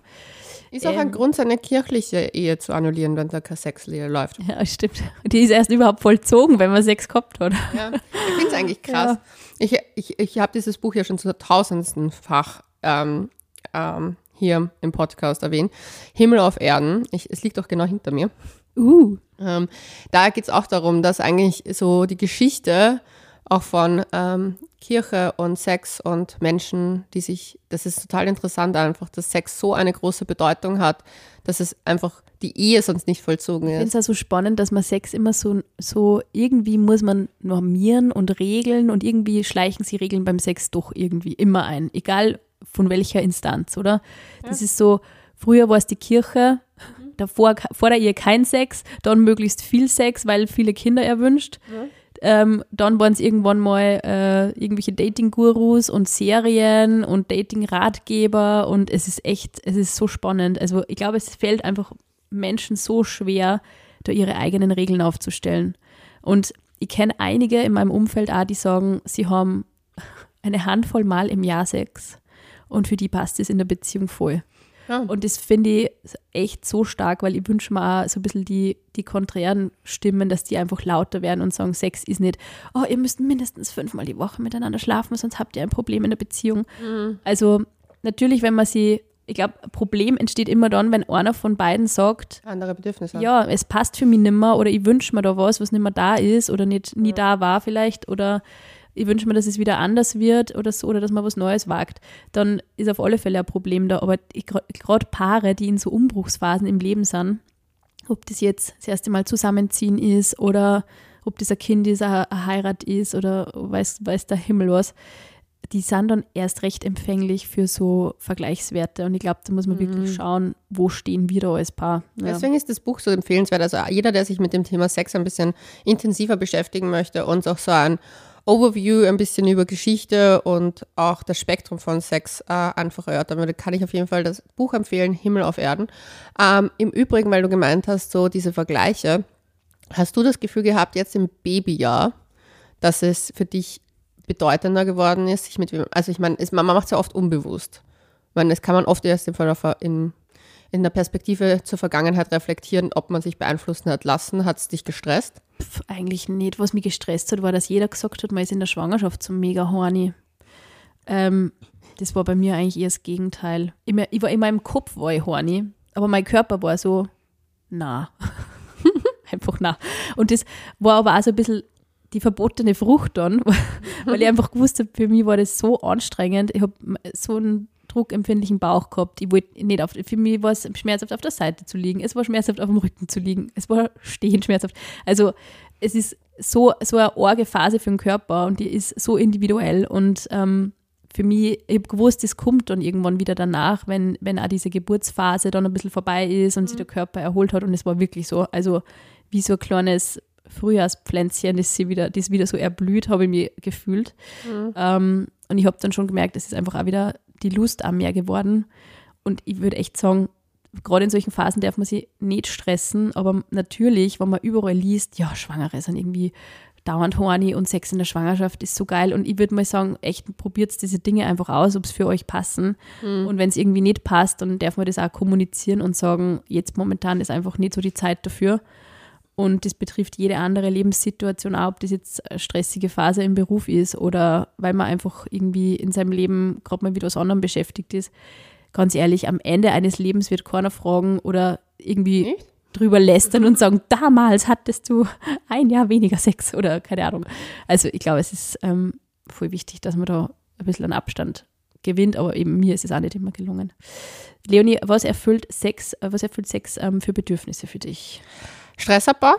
Ist auch ein Ähm. Grund, seine kirchliche Ehe zu annullieren, wenn da keine Sexehe läuft. Ja, stimmt. Die ist erst überhaupt vollzogen, wenn man Sex gehabt hat. Ja, ich finde es eigentlich krass. Ich, ich, ich habe dieses Buch ja schon zu tausendsten Fach ähm, ähm, hier im Podcast erwähnt. Himmel auf Erden. Ich, es liegt auch genau hinter mir. Uh. Ähm, da geht es auch darum, dass eigentlich so die Geschichte auch von ähm, Kirche und Sex und Menschen, die sich, das ist total interessant einfach, dass Sex so eine große Bedeutung hat, dass es einfach die Ehe sonst nicht vollzogen Ich finde ist. es auch so spannend, dass man Sex immer so, so irgendwie muss man normieren und regeln und irgendwie schleichen sie Regeln beim Sex doch irgendwie immer ein, egal von welcher Instanz, oder? Das ist so, früher war es die Kirche, davor vor der Ehe kein Sex, dann möglichst viel Sex, weil viele Kinder erwünscht. Ähm, dann waren es irgendwann mal äh, irgendwelche Dating-Gurus und Serien und Dating-Ratgeber und es ist echt, es ist so spannend. Also ich glaube, es fällt einfach Menschen so schwer, da ihre eigenen Regeln aufzustellen. Und ich kenne einige in meinem Umfeld auch, die sagen, sie haben eine Handvoll Mal im Jahr Sex und für die passt es in der Beziehung voll. Ja. Und das finde ich echt so stark, weil ich wünsche mir auch so ein bisschen die, die konträren Stimmen, dass die einfach lauter werden und sagen, Sex ist nicht, oh, ihr müsst mindestens fünfmal die Woche miteinander schlafen, sonst habt ihr ein Problem in der Beziehung. Also natürlich, wenn man sie, ich glaube, ein Problem entsteht immer dann, wenn einer von beiden sagt, Andere Bedürfnisse. ja, es passt für mich nimmer oder ich wünsche mir da was, was nicht mehr da ist oder nicht nie da war vielleicht oder ich wünsche mir, dass es wieder anders wird oder so, oder dass man was Neues wagt, dann ist auf alle Fälle ein Problem da. Aber gerade Paare, die in so Umbruchsphasen im Leben sind, ob das jetzt das erste Mal zusammenziehen ist oder ob das ein Kind ist, eine Heirat ist oder weiß, weiß der Himmel was, die sind dann erst recht empfänglich für so Vergleichswerte. Und ich glaube, da muss man mhm. wirklich schauen, wo stehen wir da als Paar. Ja. Deswegen ist das Buch so empfehlenswert. Also jeder, der sich mit dem Thema Sex ein bisschen intensiver beschäftigen möchte und auch so ein Overview ein bisschen über Geschichte und auch das Spektrum von Sex äh, einfach erörtern würde, kann ich auf jeden Fall das Buch empfehlen, Himmel auf Erden. Ähm, Im Übrigen, weil du gemeint hast, so diese Vergleiche, hast du das Gefühl gehabt, jetzt im Babyjahr, dass es für dich bedeutender geworden ist, sich mit also ich meine, man macht es ja oft unbewusst. Ich meine, das kann man oft erst in, in der Perspektive zur Vergangenheit reflektieren, ob man sich beeinflussen hat lassen. Hat es dich gestresst? Pff, eigentlich nicht. Was mich gestresst hat, war, dass jeder gesagt hat, man ist in der Schwangerschaft so mega horny. Ähm, das war bei mir eigentlich eher das Gegenteil. Ich, war in meinem Kopf war ich horny, aber mein Körper war so, na. Einfach na. Und das war aber auch so ein bisschen die verbotene Frucht dann, weil ich einfach gewusst habe, für mich war das so anstrengend. Ich habe so einen druckempfindlichen Bauch gehabt. Ich wollte nicht auf, für mich war es schmerzhaft auf der Seite zu liegen. Es war schmerzhaft auf dem Rücken zu liegen. Es war stehend schmerzhaft. Also es ist so, so eine arge Phase für den Körper und die ist so individuell und ähm, für mich, ich habe gewusst, es kommt dann irgendwann wieder danach, wenn, wenn auch diese Geburtsphase dann ein bisschen vorbei ist und mhm. sich der Körper erholt hat und es war wirklich so. Also wie so ein kleines Frühjahrspflänzchen, das, sie wieder, das wieder so erblüht, habe ich mir gefühlt. Mhm. Ähm, und ich habe dann schon gemerkt, es ist einfach auch wieder die Lust am Meer geworden. Und ich würde echt sagen, gerade in solchen Phasen darf man sich nicht stressen, aber natürlich, wenn man überall liest, ja, Schwangere sind irgendwie dauernd horny und Sex in der Schwangerschaft ist so geil. Und ich würde mal sagen, echt probiert diese Dinge einfach aus, ob es für euch passen. Mhm. Und wenn es irgendwie nicht passt, dann darf man das auch kommunizieren und sagen, jetzt momentan ist einfach nicht so die Zeit dafür. Und das betrifft jede andere Lebenssituation, auch ob das jetzt eine stressige Phase im Beruf ist oder weil man einfach irgendwie in seinem Leben gerade mal mit was anderem beschäftigt ist. Ganz ehrlich, am Ende eines Lebens wird keiner fragen oder irgendwie Nicht? drüber lästern und sagen, damals hattest du ein Jahr weniger Sex oder keine Ahnung. Also ich glaube, es ist ähm, voll wichtig, dass man da ein bisschen an Abstand gewinnt, aber eben mir ist es auch nicht immer gelungen. Leonie, was erfüllt Sex, was erfüllt Sex ähm, für Bedürfnisse für dich? Stressabbau.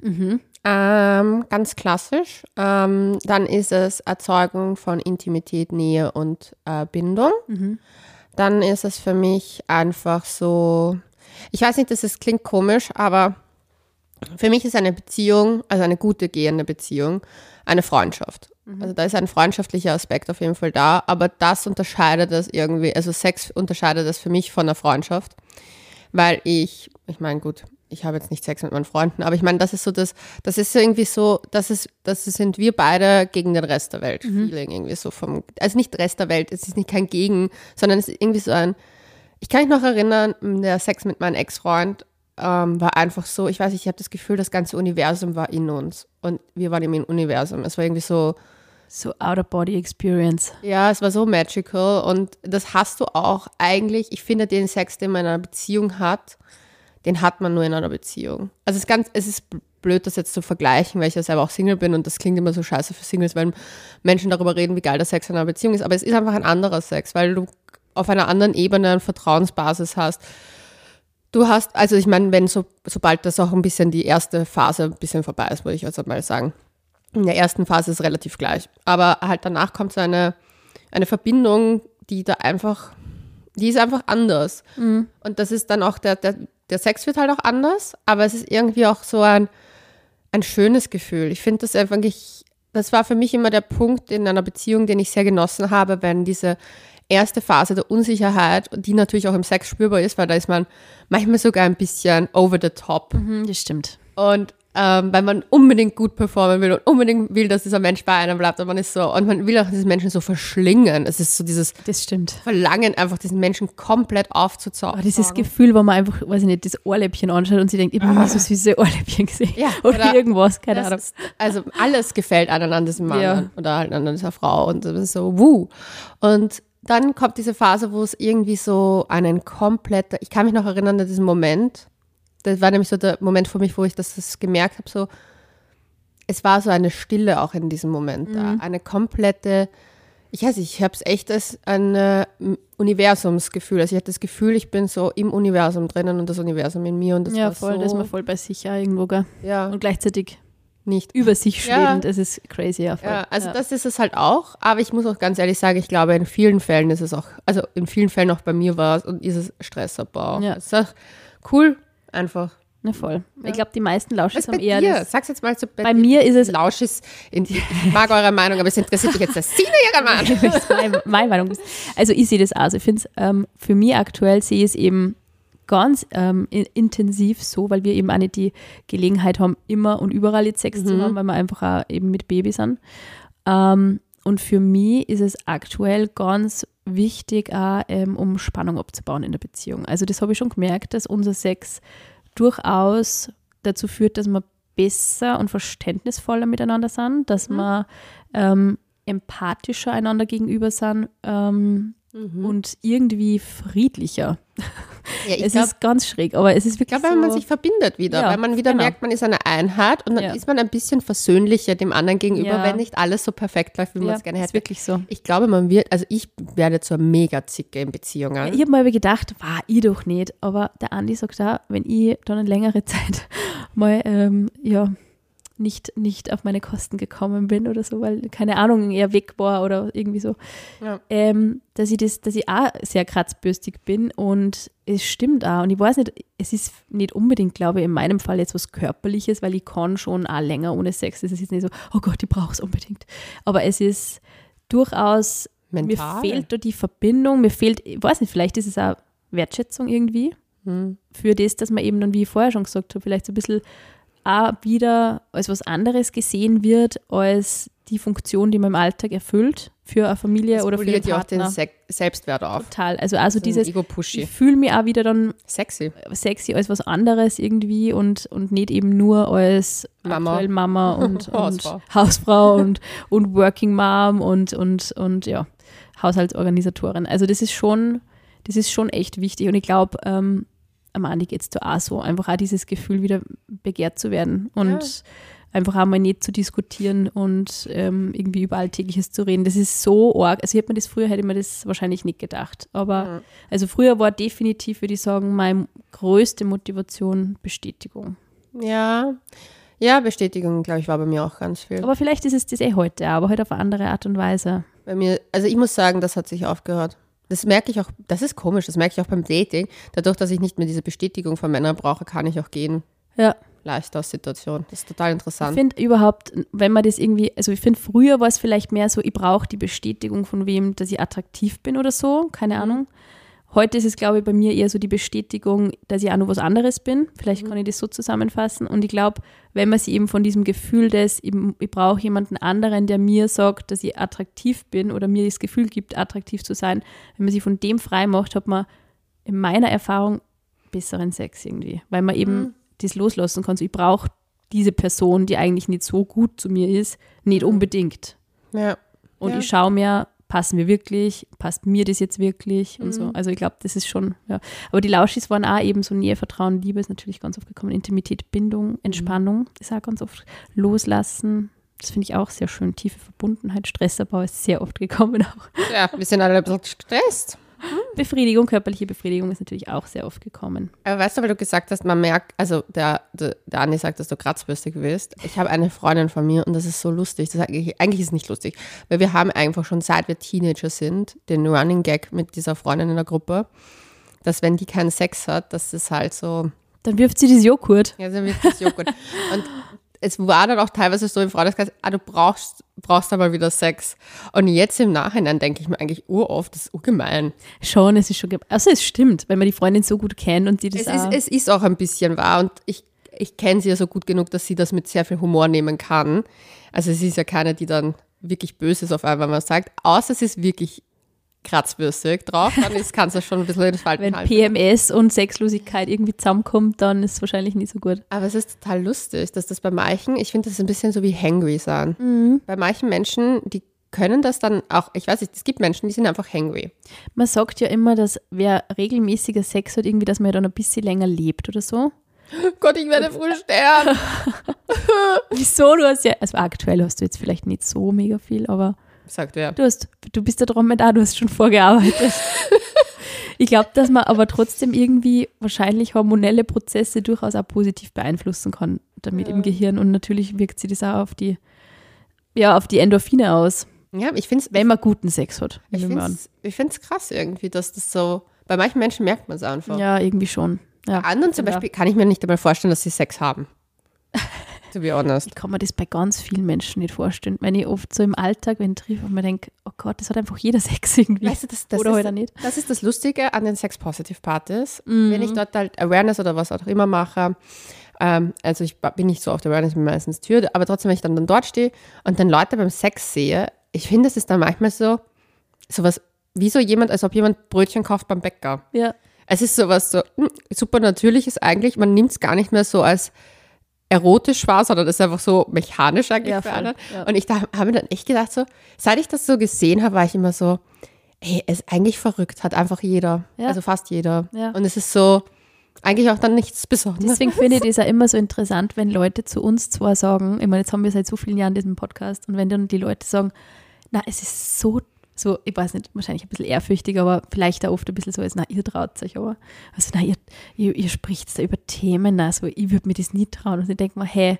Mhm. Ähm, ganz klassisch. Ähm, dann ist es Erzeugung von Intimität, Nähe und äh, Bindung. Mhm. Dann ist es für mich einfach so, ich weiß nicht, das ist, klingt komisch, aber für mich ist eine Beziehung, also eine gute gehende Beziehung, eine Freundschaft. Mhm. Also da ist ein freundschaftlicher Aspekt auf jeden Fall da, aber das unterscheidet das irgendwie, also Sex unterscheidet das für mich von einer Freundschaft, weil ich, ich meine, gut, ich habe jetzt nicht Sex mit meinen Freunden, aber ich meine, das ist so das, das ist irgendwie so, das ist, das sind wir beide gegen den Rest der Welt. Mhm. Feeling irgendwie so vom, also nicht Rest der Welt, es ist nicht kein Gegen, sondern es ist irgendwie so ein, ich kann mich noch erinnern, der Sex mit meinem Ex-Freund ähm, war einfach so, ich weiß nicht, ich habe das Gefühl, das ganze Universum war in uns und wir waren im Universum. Es war irgendwie so, so Out-of-Body-Experience. Ja, es war so magical und das hast du auch eigentlich, ich finde den Sex, den man in einer Beziehung hat, den hat man nur in einer Beziehung. Also es ist ganz, es ist blöd, das jetzt zu vergleichen, weil ich ja selber auch Single bin und das klingt immer so scheiße für Singles, weil Menschen darüber reden, wie geil der Sex in einer Beziehung ist. Aber es ist einfach ein anderer Sex, weil du auf einer anderen Ebene eine Vertrauensbasis hast. Du hast, also ich meine, wenn so, sobald das auch ein bisschen die erste Phase ein bisschen vorbei ist, würde ich also mal sagen. In der ersten Phase ist es relativ gleich. Aber halt danach kommt so eine, eine Verbindung, die da einfach, die ist einfach anders. Mhm. Und das ist dann auch der, der, der Sex wird halt auch anders, aber es ist irgendwie auch so ein, ein schönes Gefühl. Ich finde das einfach, ich, das war für mich immer der Punkt in einer Beziehung, den ich sehr genossen habe, wenn diese erste Phase der Unsicherheit, die natürlich auch im Sex spürbar ist, weil da ist man manchmal sogar ein bisschen over the top. Mhm, das stimmt. Und ähm, weil man unbedingt gut performen will und unbedingt will, dass dieser Mensch bei einem bleibt und man ist so und man will auch diesen Menschen so verschlingen. Es ist so dieses das stimmt. Verlangen, einfach diesen Menschen komplett aufzuzaugen. Oh, dieses Gefühl, wo man einfach, weiß ich nicht, das Ohrläppchen anschaut und sie denkt, ich habe nie so süße Ohrläppchen gesehen. Ja, oder, oder irgendwas, keine Ahnung. Ist, also alles gefällt einem an diesem Mann ja. oder halt an dieser Frau und das ist so, wuh. Und dann kommt diese Phase, wo es irgendwie so einen kompletter, ich kann mich noch erinnern an diesen Moment, das war nämlich so der Moment für mich, wo ich das, das gemerkt habe, so, es war so eine Stille auch in diesem Moment da. Eine komplette, ich weiß nicht, ich habe es echt als ein äh, Universumsgefühl. Also ich hatte das Gefühl, ich bin so im Universum drinnen und das Universum in mir und das ja, war voll, so, da ist man voll bei sich ja irgendwo, gell? ja, Und gleichzeitig nicht über sich Ja. schwebend, es ist crazy, ja. Ja, also ja. das ist es halt auch, aber ich muss auch ganz ehrlich sagen, ich glaube, in vielen Fällen ist es auch, also in vielen Fällen auch bei mir war es und ist es Stressabbau. Ja. Ist auch cool, einfach. Na voll. Ich glaube, die meisten bei haben eher dir? das, Sag's jetzt mal so Bei mir ist es- Lausch ist, in, ich mag eure Meinung, aber es interessiert mich jetzt der Sina ihre Meinung. meine, meine Meinung ist. Also ich sehe das auch. Also ich finde es ähm, für mich aktuell sehe ich es eben ganz ähm, in, intensiv so, weil wir eben auch nicht die Gelegenheit haben, immer und überall jetzt Sex zu haben, weil wir einfach auch eben mit Babys sind. Ähm, und für mich ist es aktuell ganz wichtig, auch, ähm, um Spannung abzubauen in der Beziehung. Also das habe ich schon gemerkt, dass unser Sex durchaus dazu führt, dass wir besser und verständnisvoller miteinander sind, dass wir ähm, empathischer einander gegenüber sind ähm, und irgendwie friedlicher. Ja, ich es glaube, ist ganz schräg, aber es ist wirklich glaub, wenn man so, sich verbindet wieder, Ja, weil man wieder genau. merkt, man ist eine Einheit und dann Ja. ist man ein bisschen versöhnlicher dem anderen gegenüber, wenn nicht alles so perfekt läuft, wie man es gerne ist hätte. wirklich so. Ich glaube, man wird, also ich werde zur Mega-Zicke in Beziehungen. Ich habe mal gedacht, war ich doch nicht. Aber der Andi sagt da, wenn ich dann eine längere Zeit mal ähm, ja, nicht, nicht auf meine Kosten gekommen bin oder so, weil, keine Ahnung, eher weg war oder irgendwie so, Ja. ähm, dass ich das, dass ich auch sehr kratzbürstig bin und es stimmt auch. Und ich weiß nicht, es ist nicht unbedingt, glaube ich, in meinem Fall jetzt was Körperliches, weil ich kann schon auch länger ohne Sex. Es ist jetzt nicht so, oh Gott, ich brauche es unbedingt. Aber es ist durchaus Mental. mir fehlt da die Verbindung, mir fehlt, ich weiß nicht, vielleicht ist es auch Wertschätzung irgendwie Hm. für das, dass man eben dann, wie ich vorher schon gesagt habe, vielleicht so ein bisschen auch wieder als was anderes gesehen wird, als die Funktion, die man im Alltag erfüllt für eine Familie Das oder für den ja auch den. Se Selbstwert auf. Total. Also, also dieses, ich fühle mich auch wieder dann Sexy. sexy als was anderes irgendwie und, und nicht eben nur als Mama. Mama und, und Hausfrau. Hausfrau, und, und Working Mom und, und, und ja, Haushaltsorganisatorin. Also das ist schon, das ist schon echt wichtig und ich glaube, ähm, am Andi geht es da auch so, einfach auch dieses Gefühl wieder begehrt zu werden und Ja. einfach auch mal nicht zu diskutieren und ähm, irgendwie über Alltägliches zu reden. Das ist so arg. Also ich hätte mir das früher, hätte mir das wahrscheinlich nicht gedacht. Aber also früher war definitiv, würde ich sagen, meine größte Motivation Bestätigung. Ja. Ja, Bestätigung, glaube ich, war bei mir auch ganz viel. Aber vielleicht ist es das eh heute, aber halt auf eine andere Art und Weise. Bei mir, also ich muss sagen, das hat sich aufgehört. Das merke ich auch, das ist komisch, das merke ich auch beim Dating. Dadurch, dass ich nicht mehr diese Bestätigung von Männern brauche, kann ich auch gehen. Ja. Leicht aus Situation. Das ist total Ich interessant. finde überhaupt, wenn man das irgendwie, also ich finde, früher war es vielleicht mehr so, ich brauche die Bestätigung von wem, dass ich attraktiv bin oder so, keine Ahnung. Heute ist es, glaube ich, bei mir eher so die Bestätigung, dass ich auch noch was anderes bin. Vielleicht kann ich das so zusammenfassen. Und ich glaube, wenn man sich eben von diesem Gefühl des, ich, ich brauche jemanden anderen, der mir sagt, dass ich attraktiv bin oder mir das Gefühl gibt, attraktiv zu sein, wenn man sich von dem frei macht, hat man in meiner Erfahrung besseren Sex irgendwie. Weil man eben das loslassen kann. So, ich brauche diese Person, die eigentlich nicht so gut zu mir ist, nicht unbedingt. Ja. Und Ja. ich schaue mir, passen wir wirklich, passt mir das jetzt wirklich und Mhm. so. Also ich glaube, das ist schon, ja. Aber die Lauschis waren auch eben so Nähe, Vertrauen, Liebe ist natürlich ganz oft gekommen. Intimität, Bindung, Entspannung ist auch ganz oft loslassen. Das finde ich auch sehr schön. Tiefe Verbundenheit, Stressabbau ist sehr oft gekommen auch. ja, wir sind alle ein bisschen gestresst. Befriedigung, körperliche Befriedigung ist natürlich auch sehr oft gekommen. Aber weißt du, weil du gesagt hast, man merkt, also der, der, der Andi sagt, dass du kratzbürstig bist. Ich habe eine Freundin von mir und das ist so lustig. Das eigentlich, eigentlich ist es nicht lustig, weil wir haben einfach schon seit wir Teenager sind, den Running Gag mit dieser Freundin in der Gruppe, dass wenn die keinen Sex hat, dass es halt so, Dann wirft sie das Joghurt. ja, dann wird das Joghurt. Und es war dann auch teilweise so im Freundeskreis, ah, du brauchst, brauchst aber wieder Sex. Und jetzt im Nachhinein denke ich mir eigentlich uroft, das ist urgemein. Schon, es ist schon, also es stimmt, wenn man die Freundin so gut kennt und die das Es auch, ist, es ist auch ein bisschen wahr und ich, ich kenne sie ja so gut genug, dass sie das mit sehr viel Humor nehmen kann. Also sie ist ja keine, die dann wirklich böse ist auf einmal, wenn man sagt, außer sie ist wirklich kratzbürstig drauf, dann ist, kannst du schon ein bisschen in das Falten wenn halten. PMS und Sexlosigkeit irgendwie zusammenkommt, dann ist es wahrscheinlich nicht so gut. Aber es ist total lustig, dass das bei manchen, ich finde, das ein bisschen so wie hangry sein. Mhm. Bei manchen Menschen, die können das dann auch, ich weiß nicht, es gibt Menschen, die sind einfach hangry. Man sagt ja immer, dass wer regelmäßiger Sex hat, irgendwie, dass man ja dann ein bisschen länger lebt oder so. Gott, ich werde früh sterben. Wieso? Du hast ja, also aktuell hast du jetzt vielleicht nicht so mega viel, aber Sagt wer. du hast, du bist der Dromedar, du hast schon vorgearbeitet. ich glaube, dass man aber trotzdem irgendwie wahrscheinlich hormonelle Prozesse durchaus auch positiv beeinflussen kann damit Ja. im Gehirn und natürlich wirkt sich das auch auf die, ja, auf die Endorphine aus, Ja, ich finde es wenn man guten Sex hat. ich ich find's krass irgendwie, dass das so, bei manchen Menschen merkt man es einfach. Ja, irgendwie schon. Ja. Bei anderen zum Ja. Beispiel kann ich mir nicht einmal vorstellen, dass sie Sex haben. To be honest. Ich kann mir das bei ganz vielen Menschen nicht vorstellen. Wenn ich oft so im Alltag, wenn ich treffe und mir denke, oh Gott, das hat einfach jeder Sex irgendwie. Weißt du, das, das, Oder ist, halt auch nicht. das ist das Lustige an den Sex-Positive-Partys. Mhm. Wenn ich dort halt Awareness oder was auch immer mache, ähm, also ich bin nicht so auf der Awareness, bin meistens Tür, aber trotzdem, wenn ich dann, dann dort stehe und dann Leute beim Sex sehe, ich finde, es ist dann manchmal so, sowas, wie so jemand, als ob jemand Brötchen kauft beim Bäcker. Ja. Es ist sowas so hm, super natürliches eigentlich, man nimmt es gar nicht mehr so als erotisch wahr, sondern es ist einfach so mechanisch eigentlich Ja, für voll, alle. ja. Und ich da, habe mir dann echt gedacht, so, seit ich das so gesehen habe, war ich immer so, ey, ist eigentlich verrückt, hat einfach jeder. Ja. Also fast jeder. Ja. Und es ist so, eigentlich auch dann nichts Besonderes. Deswegen finde ich das auch immer so interessant, wenn Leute zu uns zwar sagen, ich meine, jetzt haben wir seit so vielen Jahren diesen Podcast und wenn dann die Leute sagen, na, es ist so, so, ich weiß nicht, wahrscheinlich ein bisschen ehrfürchtig, aber vielleicht auch oft ein bisschen so, als, na, ihr traut euch, aber, also, na, ihr, ihr, ihr spricht da über Themen, also, ich würde mir das nie trauen und ich denke mir, hey,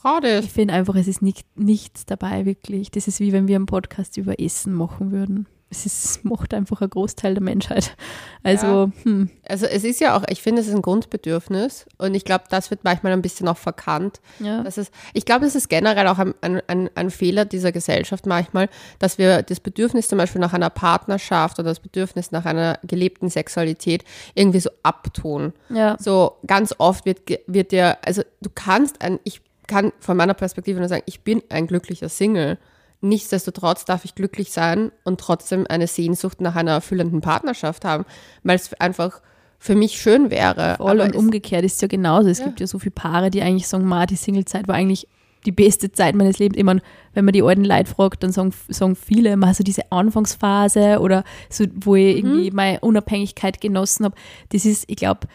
Trau dich. ich finde einfach, es ist nicht, nichts dabei, wirklich. Das ist wie wenn wir einen Podcast über Essen machen würden. Es ist, macht einfach ein Großteil der Menschheit. Also, hm, Also es ist ja auch, ich finde, es ist ein Grundbedürfnis und ich glaube, das wird manchmal ein bisschen auch verkannt. ja. Das ist, ich glaube, es ist generell auch ein, ein, ein, Fehler dieser Gesellschaft manchmal, dass wir das Bedürfnis zum Beispiel nach einer Partnerschaft oder das Bedürfnis nach einer gelebten Sexualität irgendwie so abtun. ja. So ganz oft wird, wird dir, also du kannst ein, ich kann von meiner Perspektive nur sagen, ich bin ein glücklicher Single. Nichtsdestotrotz darf ich glücklich sein und trotzdem eine Sehnsucht nach einer erfüllenden Partnerschaft haben, weil es einfach für mich schön wäre. Voll und umgekehrt ist es ja genauso. Es Ja. gibt ja so viele Paare, die eigentlich sagen, ma, die Singlezeit war eigentlich die beste Zeit meines Lebens. Ich meine, wenn man die alten Leute fragt, dann sagen, sagen viele immer so diese Anfangsphase oder so, wo ich Mhm. irgendwie meine Unabhängigkeit genossen habe. Das ist, ich glaube,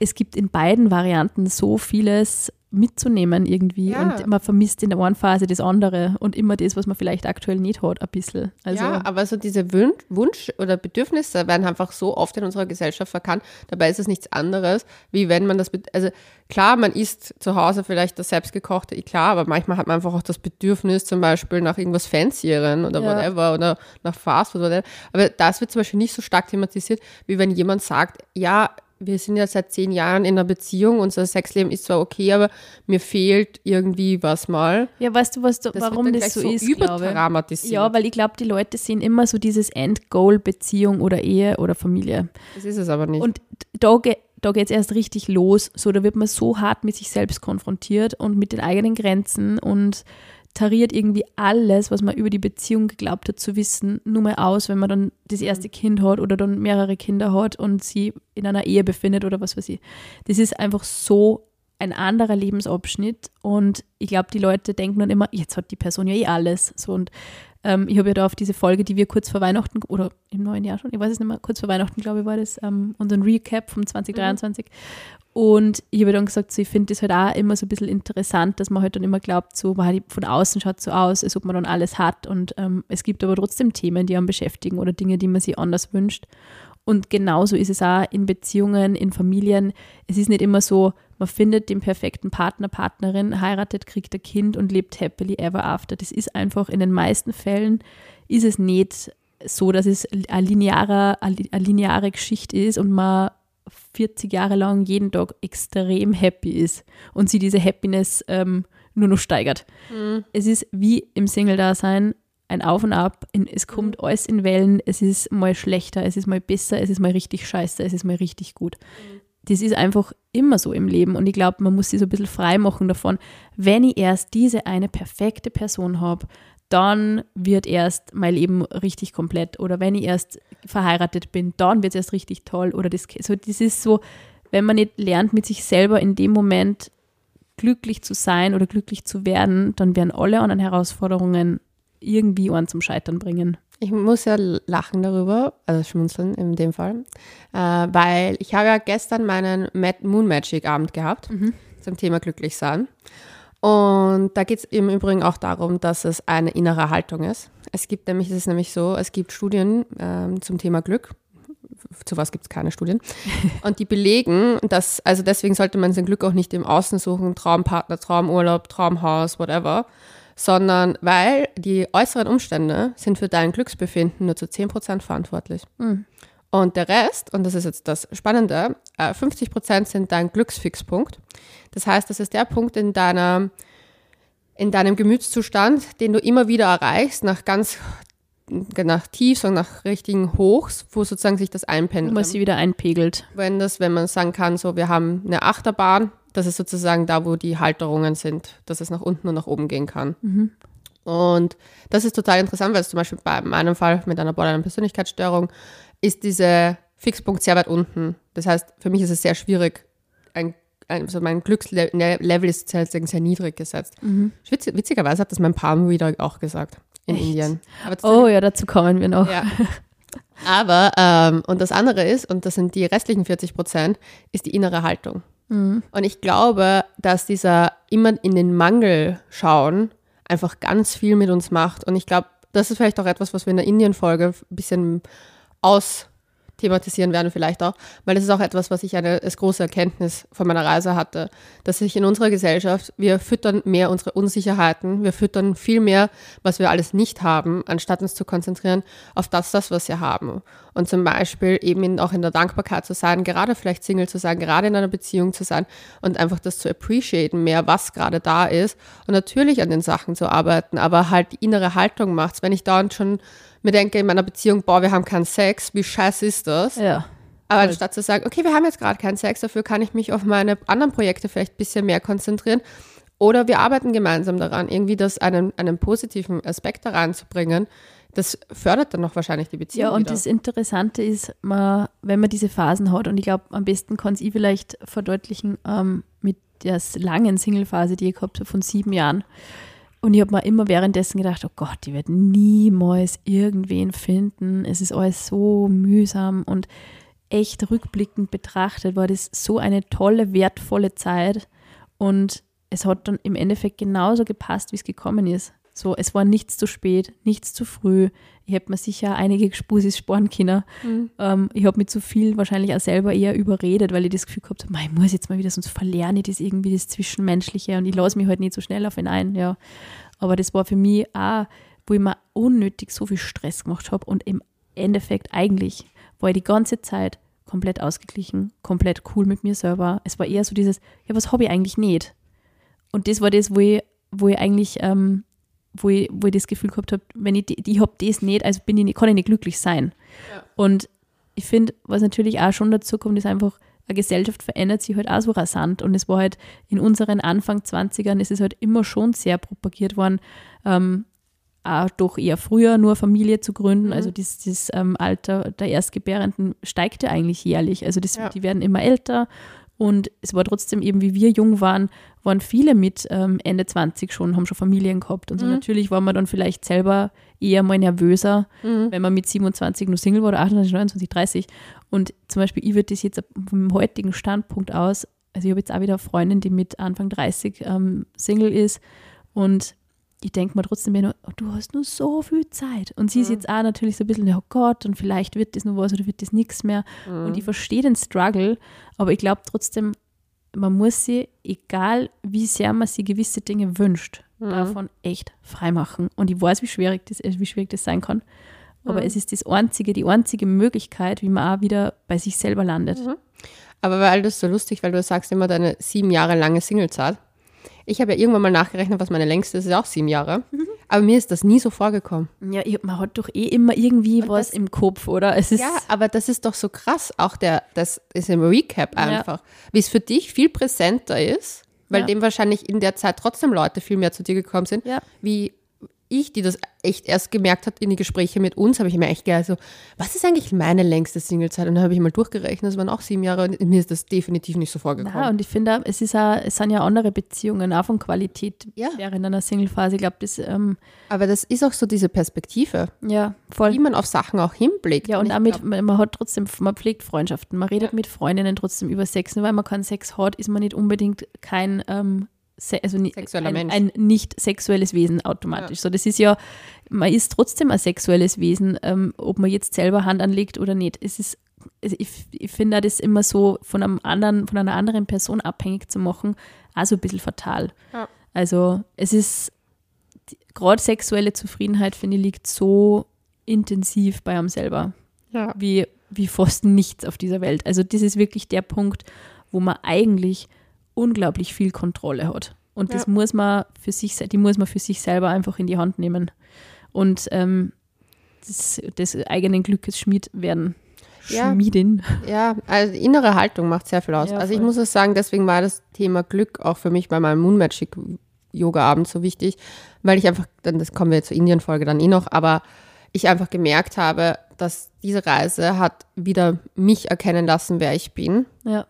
es gibt in beiden Varianten so vieles mitzunehmen irgendwie Ja. und man vermisst in der einen Phase das andere und immer das, was man vielleicht aktuell nicht hat, ein bisschen. Also, ja, aber so diese Wunsch oder Bedürfnisse werden einfach so oft in unserer Gesellschaft verkannt. Dabei ist es nichts anderes, wie wenn man das, also klar, man isst zu Hause vielleicht das selbstgekochte, eh klar, aber manchmal hat man einfach auch das Bedürfnis zum Beispiel nach irgendwas Fancieren oder Ja. whatever oder nach Fastfood oder whatever. Aber das wird zum Beispiel nicht so stark thematisiert, wie wenn jemand sagt, ja, wir sind ja seit zehn Jahren in einer Beziehung, unser Sexleben ist zwar okay, aber mir fehlt irgendwie was mal. ja, weißt du, was du, Das warum das so ist, überdramatisiert. Ja, weil ich glaube, die Leute sehen immer so dieses Endgoal Beziehung oder Ehe oder Familie. das ist es aber nicht. Und da, ge da geht es erst richtig los. So, da wird man so hart mit sich selbst konfrontiert und mit den eigenen Grenzen und tariert irgendwie alles, was man über die Beziehung geglaubt hat zu wissen, nur mal aus, wenn man dann das erste Kind hat oder dann mehrere Kinder hat und sie in einer Ehe befindet oder was weiß ich. Das ist einfach so ein anderer Lebensabschnitt und ich glaube, die Leute denken dann immer, jetzt hat die Person ja eh alles. So und ähm, ich habe ja da auf diese Folge, die wir kurz vor Weihnachten oder im neuen Jahr schon, ich weiß es nicht mehr, kurz vor Weihnachten, glaube ich, war das, ähm, unseren Recap vom 2023. Und ich habe dann gesagt, so, ich finde das halt auch immer so ein bisschen interessant, dass man halt dann immer glaubt, so die- von außen schaut so aus, als ob man dann alles hat. Und ähm, es gibt aber trotzdem Themen, die einen beschäftigen oder Dinge, die man sich anders wünscht. Und genauso ist es auch in Beziehungen, in Familien. Es ist nicht immer so, man findet den perfekten Partner, Partnerin, heiratet, kriegt ein Kind und lebt happily ever after. Das ist einfach in den meisten Fällen ist es nicht so, dass es eine lineare, eine lineare Geschichte ist und man 40 Jahre lang jeden Tag extrem happy ist und sie diese Happiness ähm, nur noch steigert. Es ist wie im Single-Dasein ein Auf und Ab. Es kommt alles in Wellen. Es ist mal schlechter, es ist mal besser, es ist mal richtig scheiße, es ist mal richtig gut. Das ist einfach immer so im Leben und ich glaube, man muss sich so ein bisschen frei machen davon. Wenn ich erst diese eine perfekte Person habe, dann wird erst mein Leben richtig komplett. Oder wenn ich erst verheiratet bin, dann wird es erst richtig toll. Oder das, so, das ist so, wenn man nicht lernt, mit sich selber in dem Moment glücklich zu sein oder glücklich zu werden, dann werden alle anderen Herausforderungen irgendwie einen zum Scheitern bringen. Ich muss ja lachen darüber, also schmunzeln in dem Fall, äh, weil ich habe ja gestern meinen Moon Magic Abend gehabt zum Thema glücklich sein. Und da geht es im Übrigen auch darum, dass es eine innere Haltung ist. Es gibt nämlich, es ist nämlich so, es gibt Studien ähm, zum Thema Glück. Zu was gibt es keine Studien. Und die belegen, dass, also deswegen sollte man sein Glück auch nicht im Außen suchen, Traumpartner, Traumurlaub, Traumhaus, whatever, sondern weil die äußeren Umstände sind für dein Glücksbefinden nur zu 10% verantwortlich. Und der Rest, und das ist jetzt das Spannende, äh, 50% sind dein Glücksfixpunkt. Das heißt, das ist der Punkt in deiner, in deinem Gemütszustand, den du immer wieder erreichst, nach ganz, nach Tiefs und nach richtigen Hochs, wo sozusagen sich das Wo einpendelt. man sie wieder einpegelt. Wenn das, wenn man sagen kann, so, wir haben eine Achterbahn, das ist sozusagen da, wo die Halterungen sind, dass es nach unten und nach oben gehen kann. Und das ist total interessant, weil es zum Beispiel bei meinem Fall mit einer Borderline-Persönlichkeitsstörung ist dieser Fixpunkt sehr weit unten. Das heißt, für mich ist es sehr schwierig, ein, also mein Glückslevel ist sehr, sehr, niedrig gesetzt. Witz, witzigerweise hat das mein Palm wieder auch gesagt in Echt? Indien. Oh ja, dazu kommen wir noch. ja. Aber, ähm, und das andere ist, und das sind die restlichen 40 Prozent, ist die innere Haltung. Und ich glaube, dass dieser immer in den Mangel schauen einfach ganz viel mit uns macht. Und ich glaube, das ist vielleicht auch etwas, was wir in der Indien-Folge ein bisschen austhematisieren werden, vielleicht auch, weil das ist auch etwas, was ich eine als große Erkenntnis von meiner Reise hatte, dass sich in unserer Gesellschaft, wir füttern mehr unsere Unsicherheiten, wir füttern viel mehr, was wir alles nicht haben, anstatt uns zu konzentrieren auf das, das, was wir haben. Und zum Beispiel eben in, auch in der Dankbarkeit zu sein, gerade vielleicht Single zu sein, gerade in einer Beziehung zu sein und einfach das zu appreciaten mehr, was gerade da ist und natürlich an den Sachen zu arbeiten, aber halt die innere Haltung macht's. Wenn ich dauernd schon mir denke in meiner Beziehung, boah, wir haben keinen Sex, wie scheiße ist das? Ja. Aber anstatt zu sagen, okay, wir haben jetzt gerade keinen Sex, dafür kann ich mich auf meine anderen Projekte vielleicht ein bisschen mehr konzentrieren. Oder wir arbeiten gemeinsam daran, irgendwie das einen, einen positiven Aspekt da reinzubringen. Das fördert dann noch wahrscheinlich die Beziehung. Ja, und wieder. das Interessante ist, man, wenn man diese Phasen hat, und ich glaube, am besten kann es ich vielleicht verdeutlichen ähm, mit der langen Single-Phase, die ich gehabt habe von sieben Jahren. Und ich habe mir immer währenddessen gedacht, oh Gott, die wird niemals irgendwen finden. Es ist alles so mühsam und echt rückblickend betrachtet war das so eine tolle, wertvolle Zeit. Und es hat dann im Endeffekt genauso gepasst, wie es gekommen ist. So, es war nichts zu spät, nichts zu früh. Ich hätte mir sicher einige Spusis sparen können. Ähm, ich habe mich zu viel wahrscheinlich auch selber eher überredet, weil ich das Gefühl gehabt habe, "Mei, ich muss jetzt mal wieder, sonst verlerne ich das irgendwie, das Zwischenmenschliche und ich lasse mich halt nicht so schnell auf ihn ein. Ja. Aber das war für mich auch, wo ich mir unnötig so viel Stress gemacht habe und im Endeffekt eigentlich war ich die ganze Zeit komplett ausgeglichen, komplett cool mit mir selber. Es war eher so dieses, ja, was habe ich eigentlich nicht? Und das war das, wo ich, wo ich eigentlich, ähm, wo ich, wo ich das Gefühl gehabt habe, wenn ich, die- ich habe das nicht, also bin ich nicht, kann ich nicht glücklich sein. Und ich finde, was natürlich auch schon dazu kommt, ist einfach, eine Gesellschaft verändert sich halt auch so rasant. Und es war halt in unseren Anfang 20ern, ist es halt immer schon sehr propagiert worden, ähm, auch doch eher früher nur Familie zu gründen. Also das, das ähm, Alter der Erstgebärenden steigt ja eigentlich jährlich. Also das, Ja. die werden immer älter. Und es war trotzdem eben, wie wir jung waren, waren viele mit ähm, Ende 20 schon, haben schon Familien gehabt. Und so natürlich war man dann vielleicht selber eher mal nervöser, wenn man mit 27 nur Single war oder 28, 29, 30. Und zum Beispiel, ich würde das jetzt vom heutigen Standpunkt aus, also ich habe jetzt auch wieder eine Freundin, die mit Anfang 30 ähm, Single ist und ich denke mir trotzdem immer, oh, du hast nur so viel Zeit. Und sie ist jetzt auch natürlich so ein bisschen, oh Gott, und vielleicht wird das nur was oder wird das nichts mehr. Und ich verstehe den Struggle, aber ich glaube trotzdem, man muss sie, egal wie sehr man sich gewisse Dinge wünscht, davon echt freimachen. Und ich weiß, wie schwierig das, äh, wie schwierig das sein kann. Aber es ist das einzige, die einzige Möglichkeit, wie man auch wieder bei sich selber landet. Aber weil das so lustig, weil du sagst immer deine sieben Jahre lange Singlezeit. Ich habe ja irgendwann mal nachgerechnet, was meine längste ist, ist auch sieben Jahre. Mhm. Aber mir ist das nie so vorgekommen. Ja, man hat doch eh immer irgendwie was das- im Kopf, oder? Es ist, Ja, aber das ist doch so krass, auch der, das ist im Recap einfach, wie es für dich viel präsenter ist, weil Ja. dem wahrscheinlich in der Zeit trotzdem Leute viel mehr zu dir gekommen sind, Ja. wie ich, die das echt erst gemerkt hat in die Gespräche mit uns, habe ich mir echt gedacht, so, was ist eigentlich meine längste Singlezeit? Und dann habe ich mal durchgerechnet, das waren auch sieben Jahre und mir ist das definitiv nicht so vorgekommen. Ja, und ich finde, es, ist auch, es sind ja andere Beziehungen, auch von Qualität Ja. während einer Singlephase. Ich glaube, das, ähm, Aber das ist auch so diese Perspektive, ja, voll. wie man auf Sachen auch hinblickt. Ja, und ich damit, glaub, man man hat trotzdem, man pflegt Freundschaften, man redet mit Freundinnen trotzdem über Sex. Nur weil man keinen Sex hat, ist man nicht unbedingt kein, ähm, also ein, Mensch. ein nicht sexuelles Wesen automatisch. So, das ist ja, man ist trotzdem ein sexuelles Wesen, ähm, ob man jetzt selber Hand anlegt oder nicht. Es ist, also ich, ich finde das immer so von einem anderen, von einer anderen Person abhängig zu machen, also ein bisschen fatal. Ja. Also es ist gerade sexuelle Zufriedenheit, finde ich, liegt so intensiv bei einem selber ja. wie, wie fast nichts auf dieser Welt. Also das ist wirklich der Punkt, wo man eigentlich unglaublich viel Kontrolle hat. Und das Ja. muss man für sich, die muss man für sich selber einfach in die Hand nehmen. Und ähm, des, des eigenen Glückes Schmied werden. Ja. Schmiedin. Ja, also die innere Haltung macht sehr viel aus. Ja, also ich muss es sagen, deswegen war das Thema Glück auch für mich bei meinem Moon Magic Yoga Abend so wichtig, weil ich einfach, dann das kommen wir zur Indien-Folge dann eh noch, aber ich einfach gemerkt habe, dass diese Reise hat wieder mich erkennen lassen, wer ich bin Ja.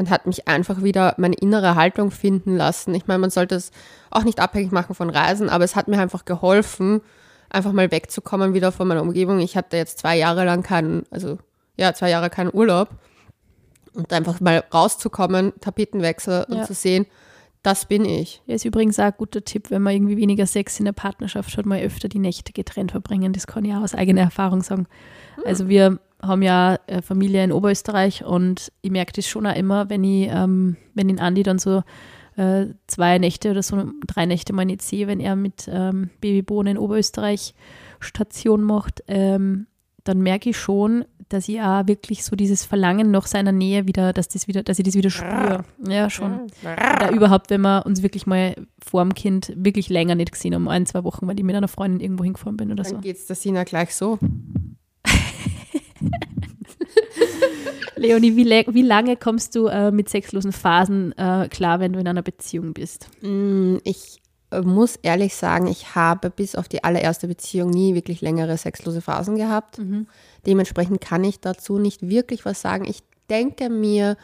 Und hat mich einfach wieder meine innere Haltung finden lassen. Ich meine, man sollte es auch nicht abhängig machen von Reisen, aber es hat mir einfach geholfen, einfach mal wegzukommen wieder von meiner Umgebung. Ich hatte jetzt zwei Jahre lang keinen, also ja, zwei Jahre keinen Urlaub und einfach mal rauszukommen, Tapetenwechsel und Ja. zu sehen, das bin ich. Ja, ist übrigens auch ein guter Tipp, wenn man irgendwie weniger Sex in der Partnerschaft hat, mal öfter die Nächte getrennt verbringen. Das kann ich auch aus eigener Erfahrung sagen. Also wir haben ja äh, Familie in Oberösterreich und ich merke das schon auch immer, wenn ich, ähm, wenn den Andi dann so äh, zwei Nächte oder so drei Nächte mal nicht sehe, wenn er mit ähm, Babybohnen in Oberösterreich Station macht, ähm, dann merke ich schon, dass ich auch wirklich so dieses Verlangen nach seiner Nähe wieder, dass das wieder, dass ich das wieder spüre. Ja, schon. Oder überhaupt, wenn wir uns wirklich mal vor dem Kind wirklich länger nicht gesehen haben, ein, zwei Wochen, weil ich mit einer Freundin irgendwo hingefahren bin oder so. Dann geht's der Sina gleich so. Leonie, wie, le- wie lange kommst du äh, mit sexlosen Phasen äh, klar, wenn du in einer Beziehung bist? Mm, Ich äh, muss ehrlich sagen, ich habe bis auf die allererste Beziehung nie wirklich längere sexlose Phasen gehabt. Dementsprechend kann ich dazu nicht wirklich was sagen. Ich denke mir,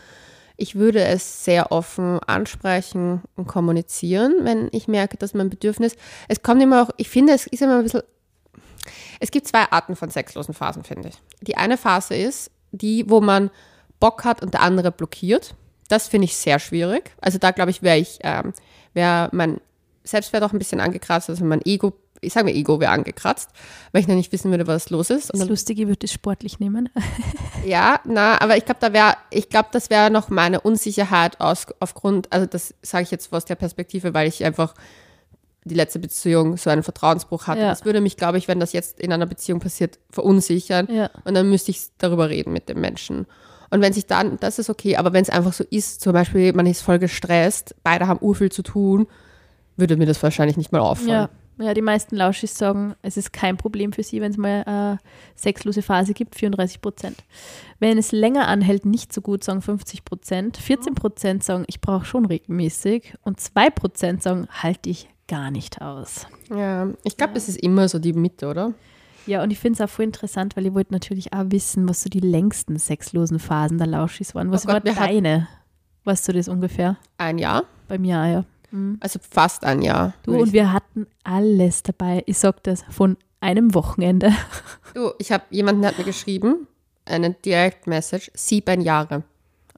ich würde es sehr offen ansprechen und kommunizieren, wenn ich merke, dass mein Bedürfnis, es kommt immer auch, ich finde, es ist immer ein bisschen, es gibt zwei Arten von sexlosen Phasen, finde ich. Die eine Phase ist die, wo man Bock hat und der andere blockiert. Das finde ich sehr schwierig. Also da glaube ich, wäre ich, ähm, wäre mein Selbstwert auch ein bisschen angekratzt, also mein Ego, ich sage mir Ego wäre angekratzt, weil ich noch nicht wissen würde, was los ist. Und Das Lustige, würde das sportlich nehmen. ja, na, aber ich glaube, da wäre, ich glaube, das wäre noch meine Unsicherheit aus, aufgrund, also das sage ich jetzt aus der Perspektive, weil ich einfach die letzte Beziehung so einen Vertrauensbruch hatte. Ja. Das würde mich, glaube ich, wenn das jetzt in einer Beziehung passiert, verunsichern. Ja. Und dann müsste ich darüber reden mit dem Menschen. Und wenn sich dann, das ist okay, aber wenn es einfach so ist, zum Beispiel, man ist voll gestresst, beide haben urviel zu tun, würde mir das wahrscheinlich nicht mal auffallen. Ja, ja, die meisten Lauschis sagen, es ist kein Problem für sie, wenn es mal eine sexlose Phase gibt, 34 Prozent. Wenn es länger anhält, nicht so gut, sagen 50 Prozent. 14 Prozent sagen, ich brauche schon regelmäßig. Und 2 Prozent sagen, halte ich gar nicht aus. Ja, ich glaube, es ist immer so die Mitte, oder? Ja, und ich finde es auch voll interessant, weil ich wollte natürlich auch wissen, was so die längsten sexlosen Phasen der Lauschis waren. Was Oh Gott, war deine? Weißt du das ungefähr? Ein Jahr, Bei mir auch, ja. also fast ein Jahr. Du, und wir hatten alles dabei. Ich sag das, von einem Wochenende. Du, ich habe jemanden hat mir geschrieben, eine Direct Message, sieben Jahre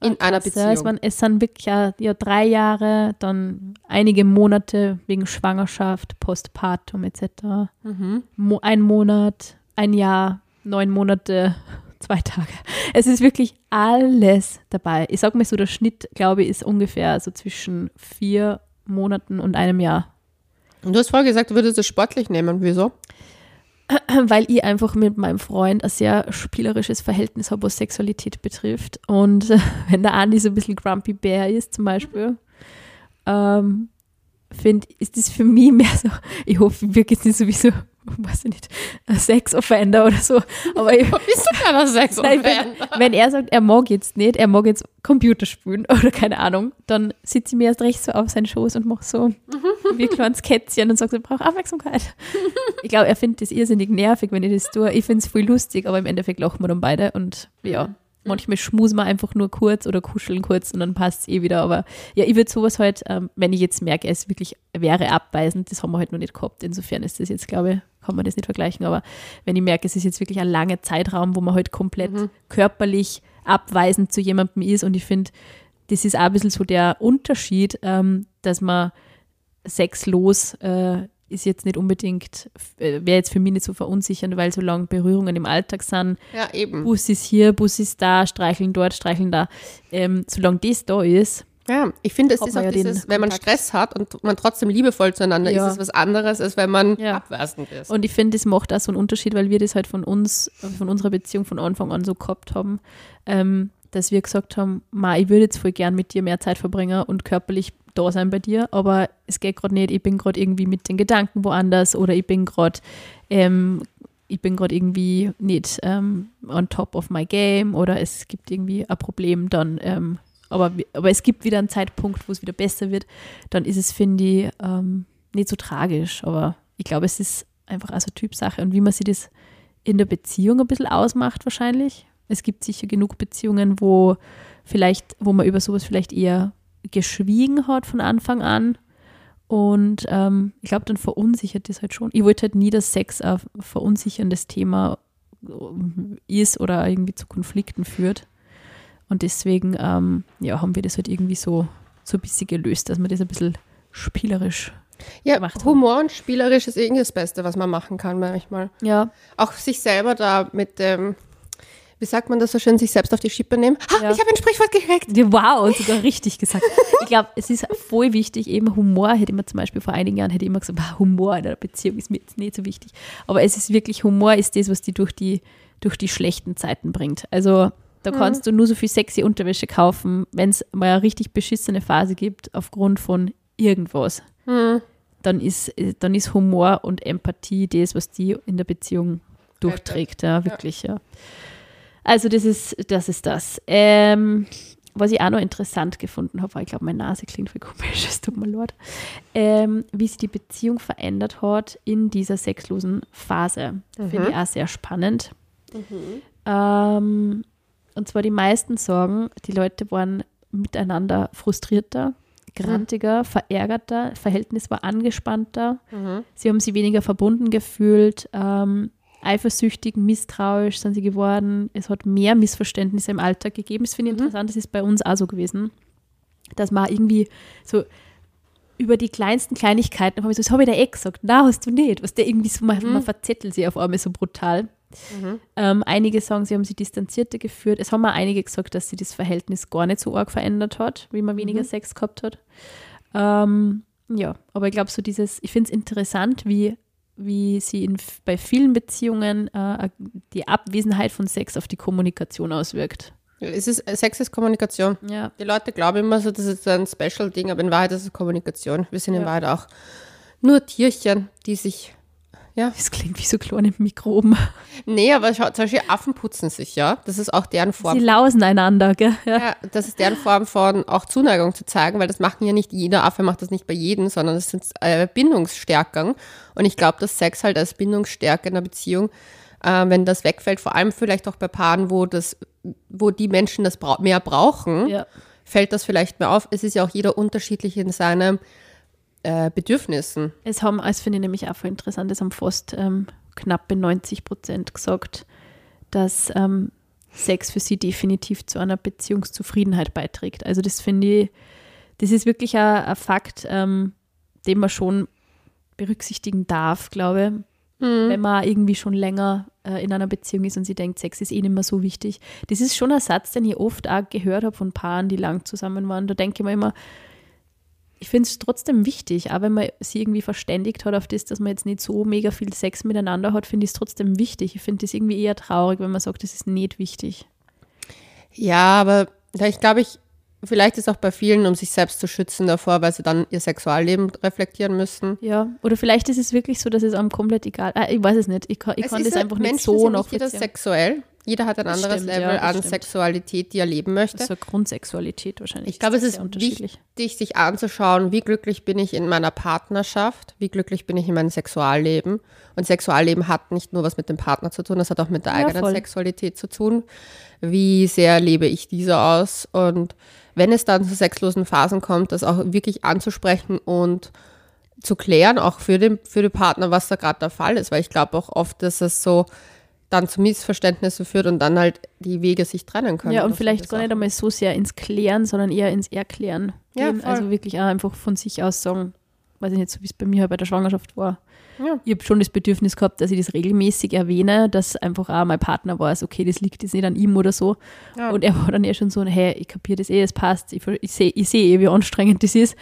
in einer ja, es, Beziehung. waren, es sind wirklich ja, ja, drei Jahre, dann einige Monate wegen Schwangerschaft, Postpartum etc. Mhm. Mo ein Monat, ein Jahr, neun Monate, zwei Tage. Es ist wirklich alles dabei. Ich sag mal so, der Schnitt, glaube ich, ist ungefähr so zwischen vier Monaten und einem Jahr. Und du hast vorher gesagt, du würdest es sportlich nehmen. Wieso? weil ich einfach mit meinem Freund ein sehr spielerisches Verhältnis habe, was Sexualität betrifft. Und wenn der Andi so ein bisschen Grumpy Bear ist, zum Beispiel, ähm, finde ist das für mich mehr so, ich hoffe, ich wirke nicht sowieso weiß ich nicht, ein Sex-Offender oder so. Aber ich, Bist du keiner Sex Nein, wenn, wenn er sagt, er mag jetzt nicht, er mag jetzt Computer spielen oder keine Ahnung, dann sitze ich mir erst recht so auf seinen Schoß und mache so wie ein kleines Kätzchen und sage, er braucht Aufmerksamkeit. Ich glaube, er findet das irrsinnig nervig, wenn ich das tue. Ich finde es voll lustig, aber im Endeffekt lachen wir dann beide und ja, manchmal schmusen wir einfach nur kurz oder kuscheln kurz und dann passt es eh wieder. Aber ja, ich würde sowas halt, ähm, wenn ich jetzt merke, es wirklich wäre abweisend, das haben wir halt noch nicht gehabt. Insofern ist das jetzt, glaube ich, kann man das nicht vergleichen. Aber wenn ich merke, es ist jetzt wirklich ein langer Zeitraum, wo man halt komplett körperlich abweisend zu jemandem ist und ich finde, das ist auch ein bisschen so der Unterschied, ähm, dass man sexlos äh, ist jetzt nicht unbedingt, äh, wäre jetzt für mich nicht so verunsichernd, weil solange Berührungen im Alltag sind, Ja, eben. Bus ist hier, Bus ist da, streicheln dort, streicheln da. Ähm, solange das da ist, Ja, ich finde, es ist auch dieses, wenn man Kontakt. Stress hat und man trotzdem liebevoll zueinander Ja. ist, ist was anderes, als wenn man Ja. abweisend ist. und ich finde, das macht auch so einen Unterschied, weil wir das halt von uns, von unserer Beziehung von Anfang an so gehabt haben, ähm, dass wir gesagt haben, Ma, ich würde jetzt voll gern mit dir mehr Zeit verbringen und körperlich da sein bei dir, aber es geht gerade nicht, ich bin gerade irgendwie mit den Gedanken woanders oder ich bin gerade ähm, ich bin gerade irgendwie nicht ähm, on top of my game oder es gibt irgendwie ein Problem, dann, ähm, aber, aber es gibt wieder einen Zeitpunkt, wo es wieder besser wird, dann ist es, finde ich, ähm, nicht so tragisch. Aber ich glaube, es ist einfach also Typsache und wie man sich das in der Beziehung ein bisschen ausmacht wahrscheinlich. Es gibt sicher genug Beziehungen, wo vielleicht, wo man über sowas vielleicht eher geschwiegen hat von Anfang an. Und ähm, ich glaube, dann verunsichert das halt schon. Ich wollte halt nie, dass Sex ein verunsicherndes Thema äh, ist oder irgendwie zu Konflikten führt. Und deswegen ähm, ja, haben wir das halt irgendwie so, so ein bisschen gelöst, dass man das ein bisschen spielerisch. Ja, gemacht haben. Humor und spielerisch ist irgendwie das Beste, was man machen kann manchmal. Ja, Auch sich selber da mit dem, wie sagt man das so schön, sich selbst auf die Schippe nehmen. Ha, Ja. ich habe ein Sprichwort gekriegt. Wow, und sogar richtig gesagt. Ich glaube, es ist voll wichtig, eben Humor, hätte ich mir zum Beispiel vor einigen Jahren hätte immer gesagt, "Bah, Humor in einer Beziehung ist mir jetzt nicht so wichtig. Aber es ist wirklich, Humor ist das, was die durch die, durch die schlechten Zeiten bringt. Also da kannst du nur so viel sexy Unterwäsche kaufen, wenn es mal eine richtig beschissene Phase gibt, aufgrund von irgendwas. Dann, ist, dann ist Humor und Empathie das, was die in der Beziehung durchträgt. Ja, wirklich, ja. Also das ist das. Ist das. Ähm, was ich auch noch interessant gefunden habe, weil ich glaube, meine Nase klingt wie komisch, es tut mir leid, ähm, wie sich die Beziehung verändert hat in dieser sexlosen Phase. Finde ich auch sehr spannend. Ähm, und zwar die meisten sagen, die Leute waren miteinander frustrierter, grantiger, verärgerter, Verhältnis war angespannter, sie haben sich weniger verbunden gefühlt, ähm, eifersüchtig, misstrauisch sind sie geworden. Es hat mehr Missverständnisse im Alltag gegeben. Das finde ich interessant, das ist bei uns auch so gewesen, dass man irgendwie so über die kleinsten Kleinigkeiten, habe ich so, das habe ich dir eh gesagt, na, hast du nicht. Was der irgendwie so, man, man verzettelt sich auf einmal so brutal. Ähm, einige sagen, sie haben sich distanzierter geführt. Es haben auch einige gesagt, dass sie das Verhältnis gar nicht so arg verändert hat, wie man weniger Sex gehabt hat. Ähm, ja, aber ich glaube, so dieses, ich finde es interessant, wie, wie sie in, bei vielen Beziehungen äh, die Abwesenheit von Sex auf die Kommunikation auswirkt. Es ist, Sex ist Kommunikation. Ja, Die Leute glauben immer so, das ist so ein Special-Ding, aber in Wahrheit ist es Kommunikation. Wir sind in Ja. Wahrheit auch nur Tierchen, die sich, ja. das klingt wie so kleine Mikroben. Nee, aber schau, zum Beispiel Affen putzen sich, ja. Das ist auch deren Form. Sie lausen einander, gell? Ja. Ja, das ist deren Form von auch Zuneigung zu zeigen, weil das machen ja nicht jeder Affe macht das nicht bei jedem, sondern das sind äh, Bindungsstärkern. Und ich glaube, dass Sex halt als Bindungsstärke in einer Beziehung, äh, wenn das wegfällt, vor allem vielleicht auch bei Paaren, wo das, wo die Menschen das brau mehr brauchen, Ja. fällt das vielleicht mehr auf. Es ist ja auch jeder unterschiedlich in seinen äh, Bedürfnissen. Es haben, das finde ich nämlich auch voll interessant, es haben fast ähm, knappe 90 Prozent gesagt, dass ähm, Sex für sie definitiv zu einer Beziehungszufriedenheit beiträgt. Also das finde ich, das ist wirklich ein, ein Fakt, ähm, den man schon berücksichtigen darf, glaube ich. Wenn man irgendwie schon länger äh, in einer Beziehung ist und sie denkt, Sex ist eh nicht mehr so wichtig. Das ist schon ein Satz, den ich oft auch gehört habe von Paaren, die lang zusammen waren. Da denke ich mir immer, ich finde es trotzdem wichtig, auch wenn man sie irgendwie verständigt hat auf das, dass man jetzt nicht so mega viel Sex miteinander hat, finde ich es trotzdem wichtig. Ich finde es irgendwie eher traurig, wenn man sagt, das ist nicht wichtig. Ja, aber ich glaube, ich, vielleicht ist auch bei vielen, um sich selbst zu schützen davor, weil sie dann ihr Sexualleben reflektieren müssen. Ja, oder vielleicht ist es wirklich so, dass es einem komplett egal ah, Ich weiß es nicht. Ich kann, ich Es kann das einfach nicht Menschen so sind nicht jeder sexuell. Jeder hat ein Das anderes stimmt, Level ja, an stimmt. Sexualität, die er leben möchte. So Grundsexualität wahrscheinlich. Ich glaube, es ist wichtig, sich anzuschauen, wie glücklich bin ich in meiner Partnerschaft, wie glücklich bin ich in meinem Sexualleben. Und Sexualleben hat nicht nur was mit dem Partner zu tun, das hat auch mit der Ja, eigenen voll. Sexualität zu tun. Wie sehr lebe ich diese aus? Und wenn es dann zu sexlosen Phasen kommt, das auch wirklich anzusprechen und zu klären, auch für den, für den Partner, was da gerade der Fall ist. Weil ich glaube auch oft, dass es so dann zu Missverständnissen führt und dann halt die Wege sich trennen können. Ja, und vielleicht gar nicht einmal so sehr ins Klären, sondern eher ins Erklären. Ja, also wirklich auch einfach von sich aus sagen, weiß ich nicht, so wie es bei mir halt bei der Schwangerschaft war. Ja. Ich habe schon das Bedürfnis gehabt, dass ich das regelmäßig erwähne, dass einfach auch mein Partner weiß, okay, das liegt jetzt nicht an ihm oder so. Ja. Und er war dann eher schon so, hey, ich kapiere das eh, es passt, ich, ich sehe ich seh eh, wie anstrengend das ist.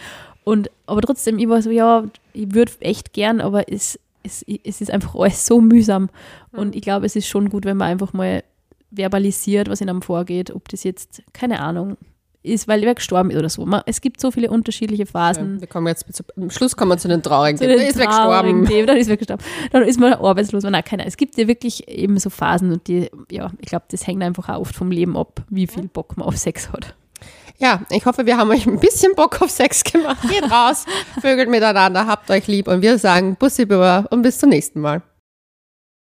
Und, aber trotzdem, ich war so, ja, ich würde echt gern, aber es, es, es ist einfach alles so mühsam. Und ich glaube, es ist schon gut, wenn man einfach mal verbalisiert, was in einem vorgeht, ob das jetzt, keine Ahnung, ist, weil wer gestorben ist oder so. Man, es gibt so viele unterschiedliche Phasen. Wir kommen jetzt zu, am Schluss kommen wir zu den traurigen Zu den Der ist weggestorben. Themen, Dann ist weggestorben. Dann ist man arbeitslos. Nein, keine. Es gibt ja wirklich eben so Phasen und die, ja, ich glaube, das hängt einfach auch oft vom Leben ab, wie viel Bock man auf Sex hat. Ja, ich hoffe, wir haben euch ein bisschen Bock auf Sex gemacht. Geht raus, vögelt miteinander, habt euch lieb und wir sagen Bussi Büber und bis zum nächsten Mal.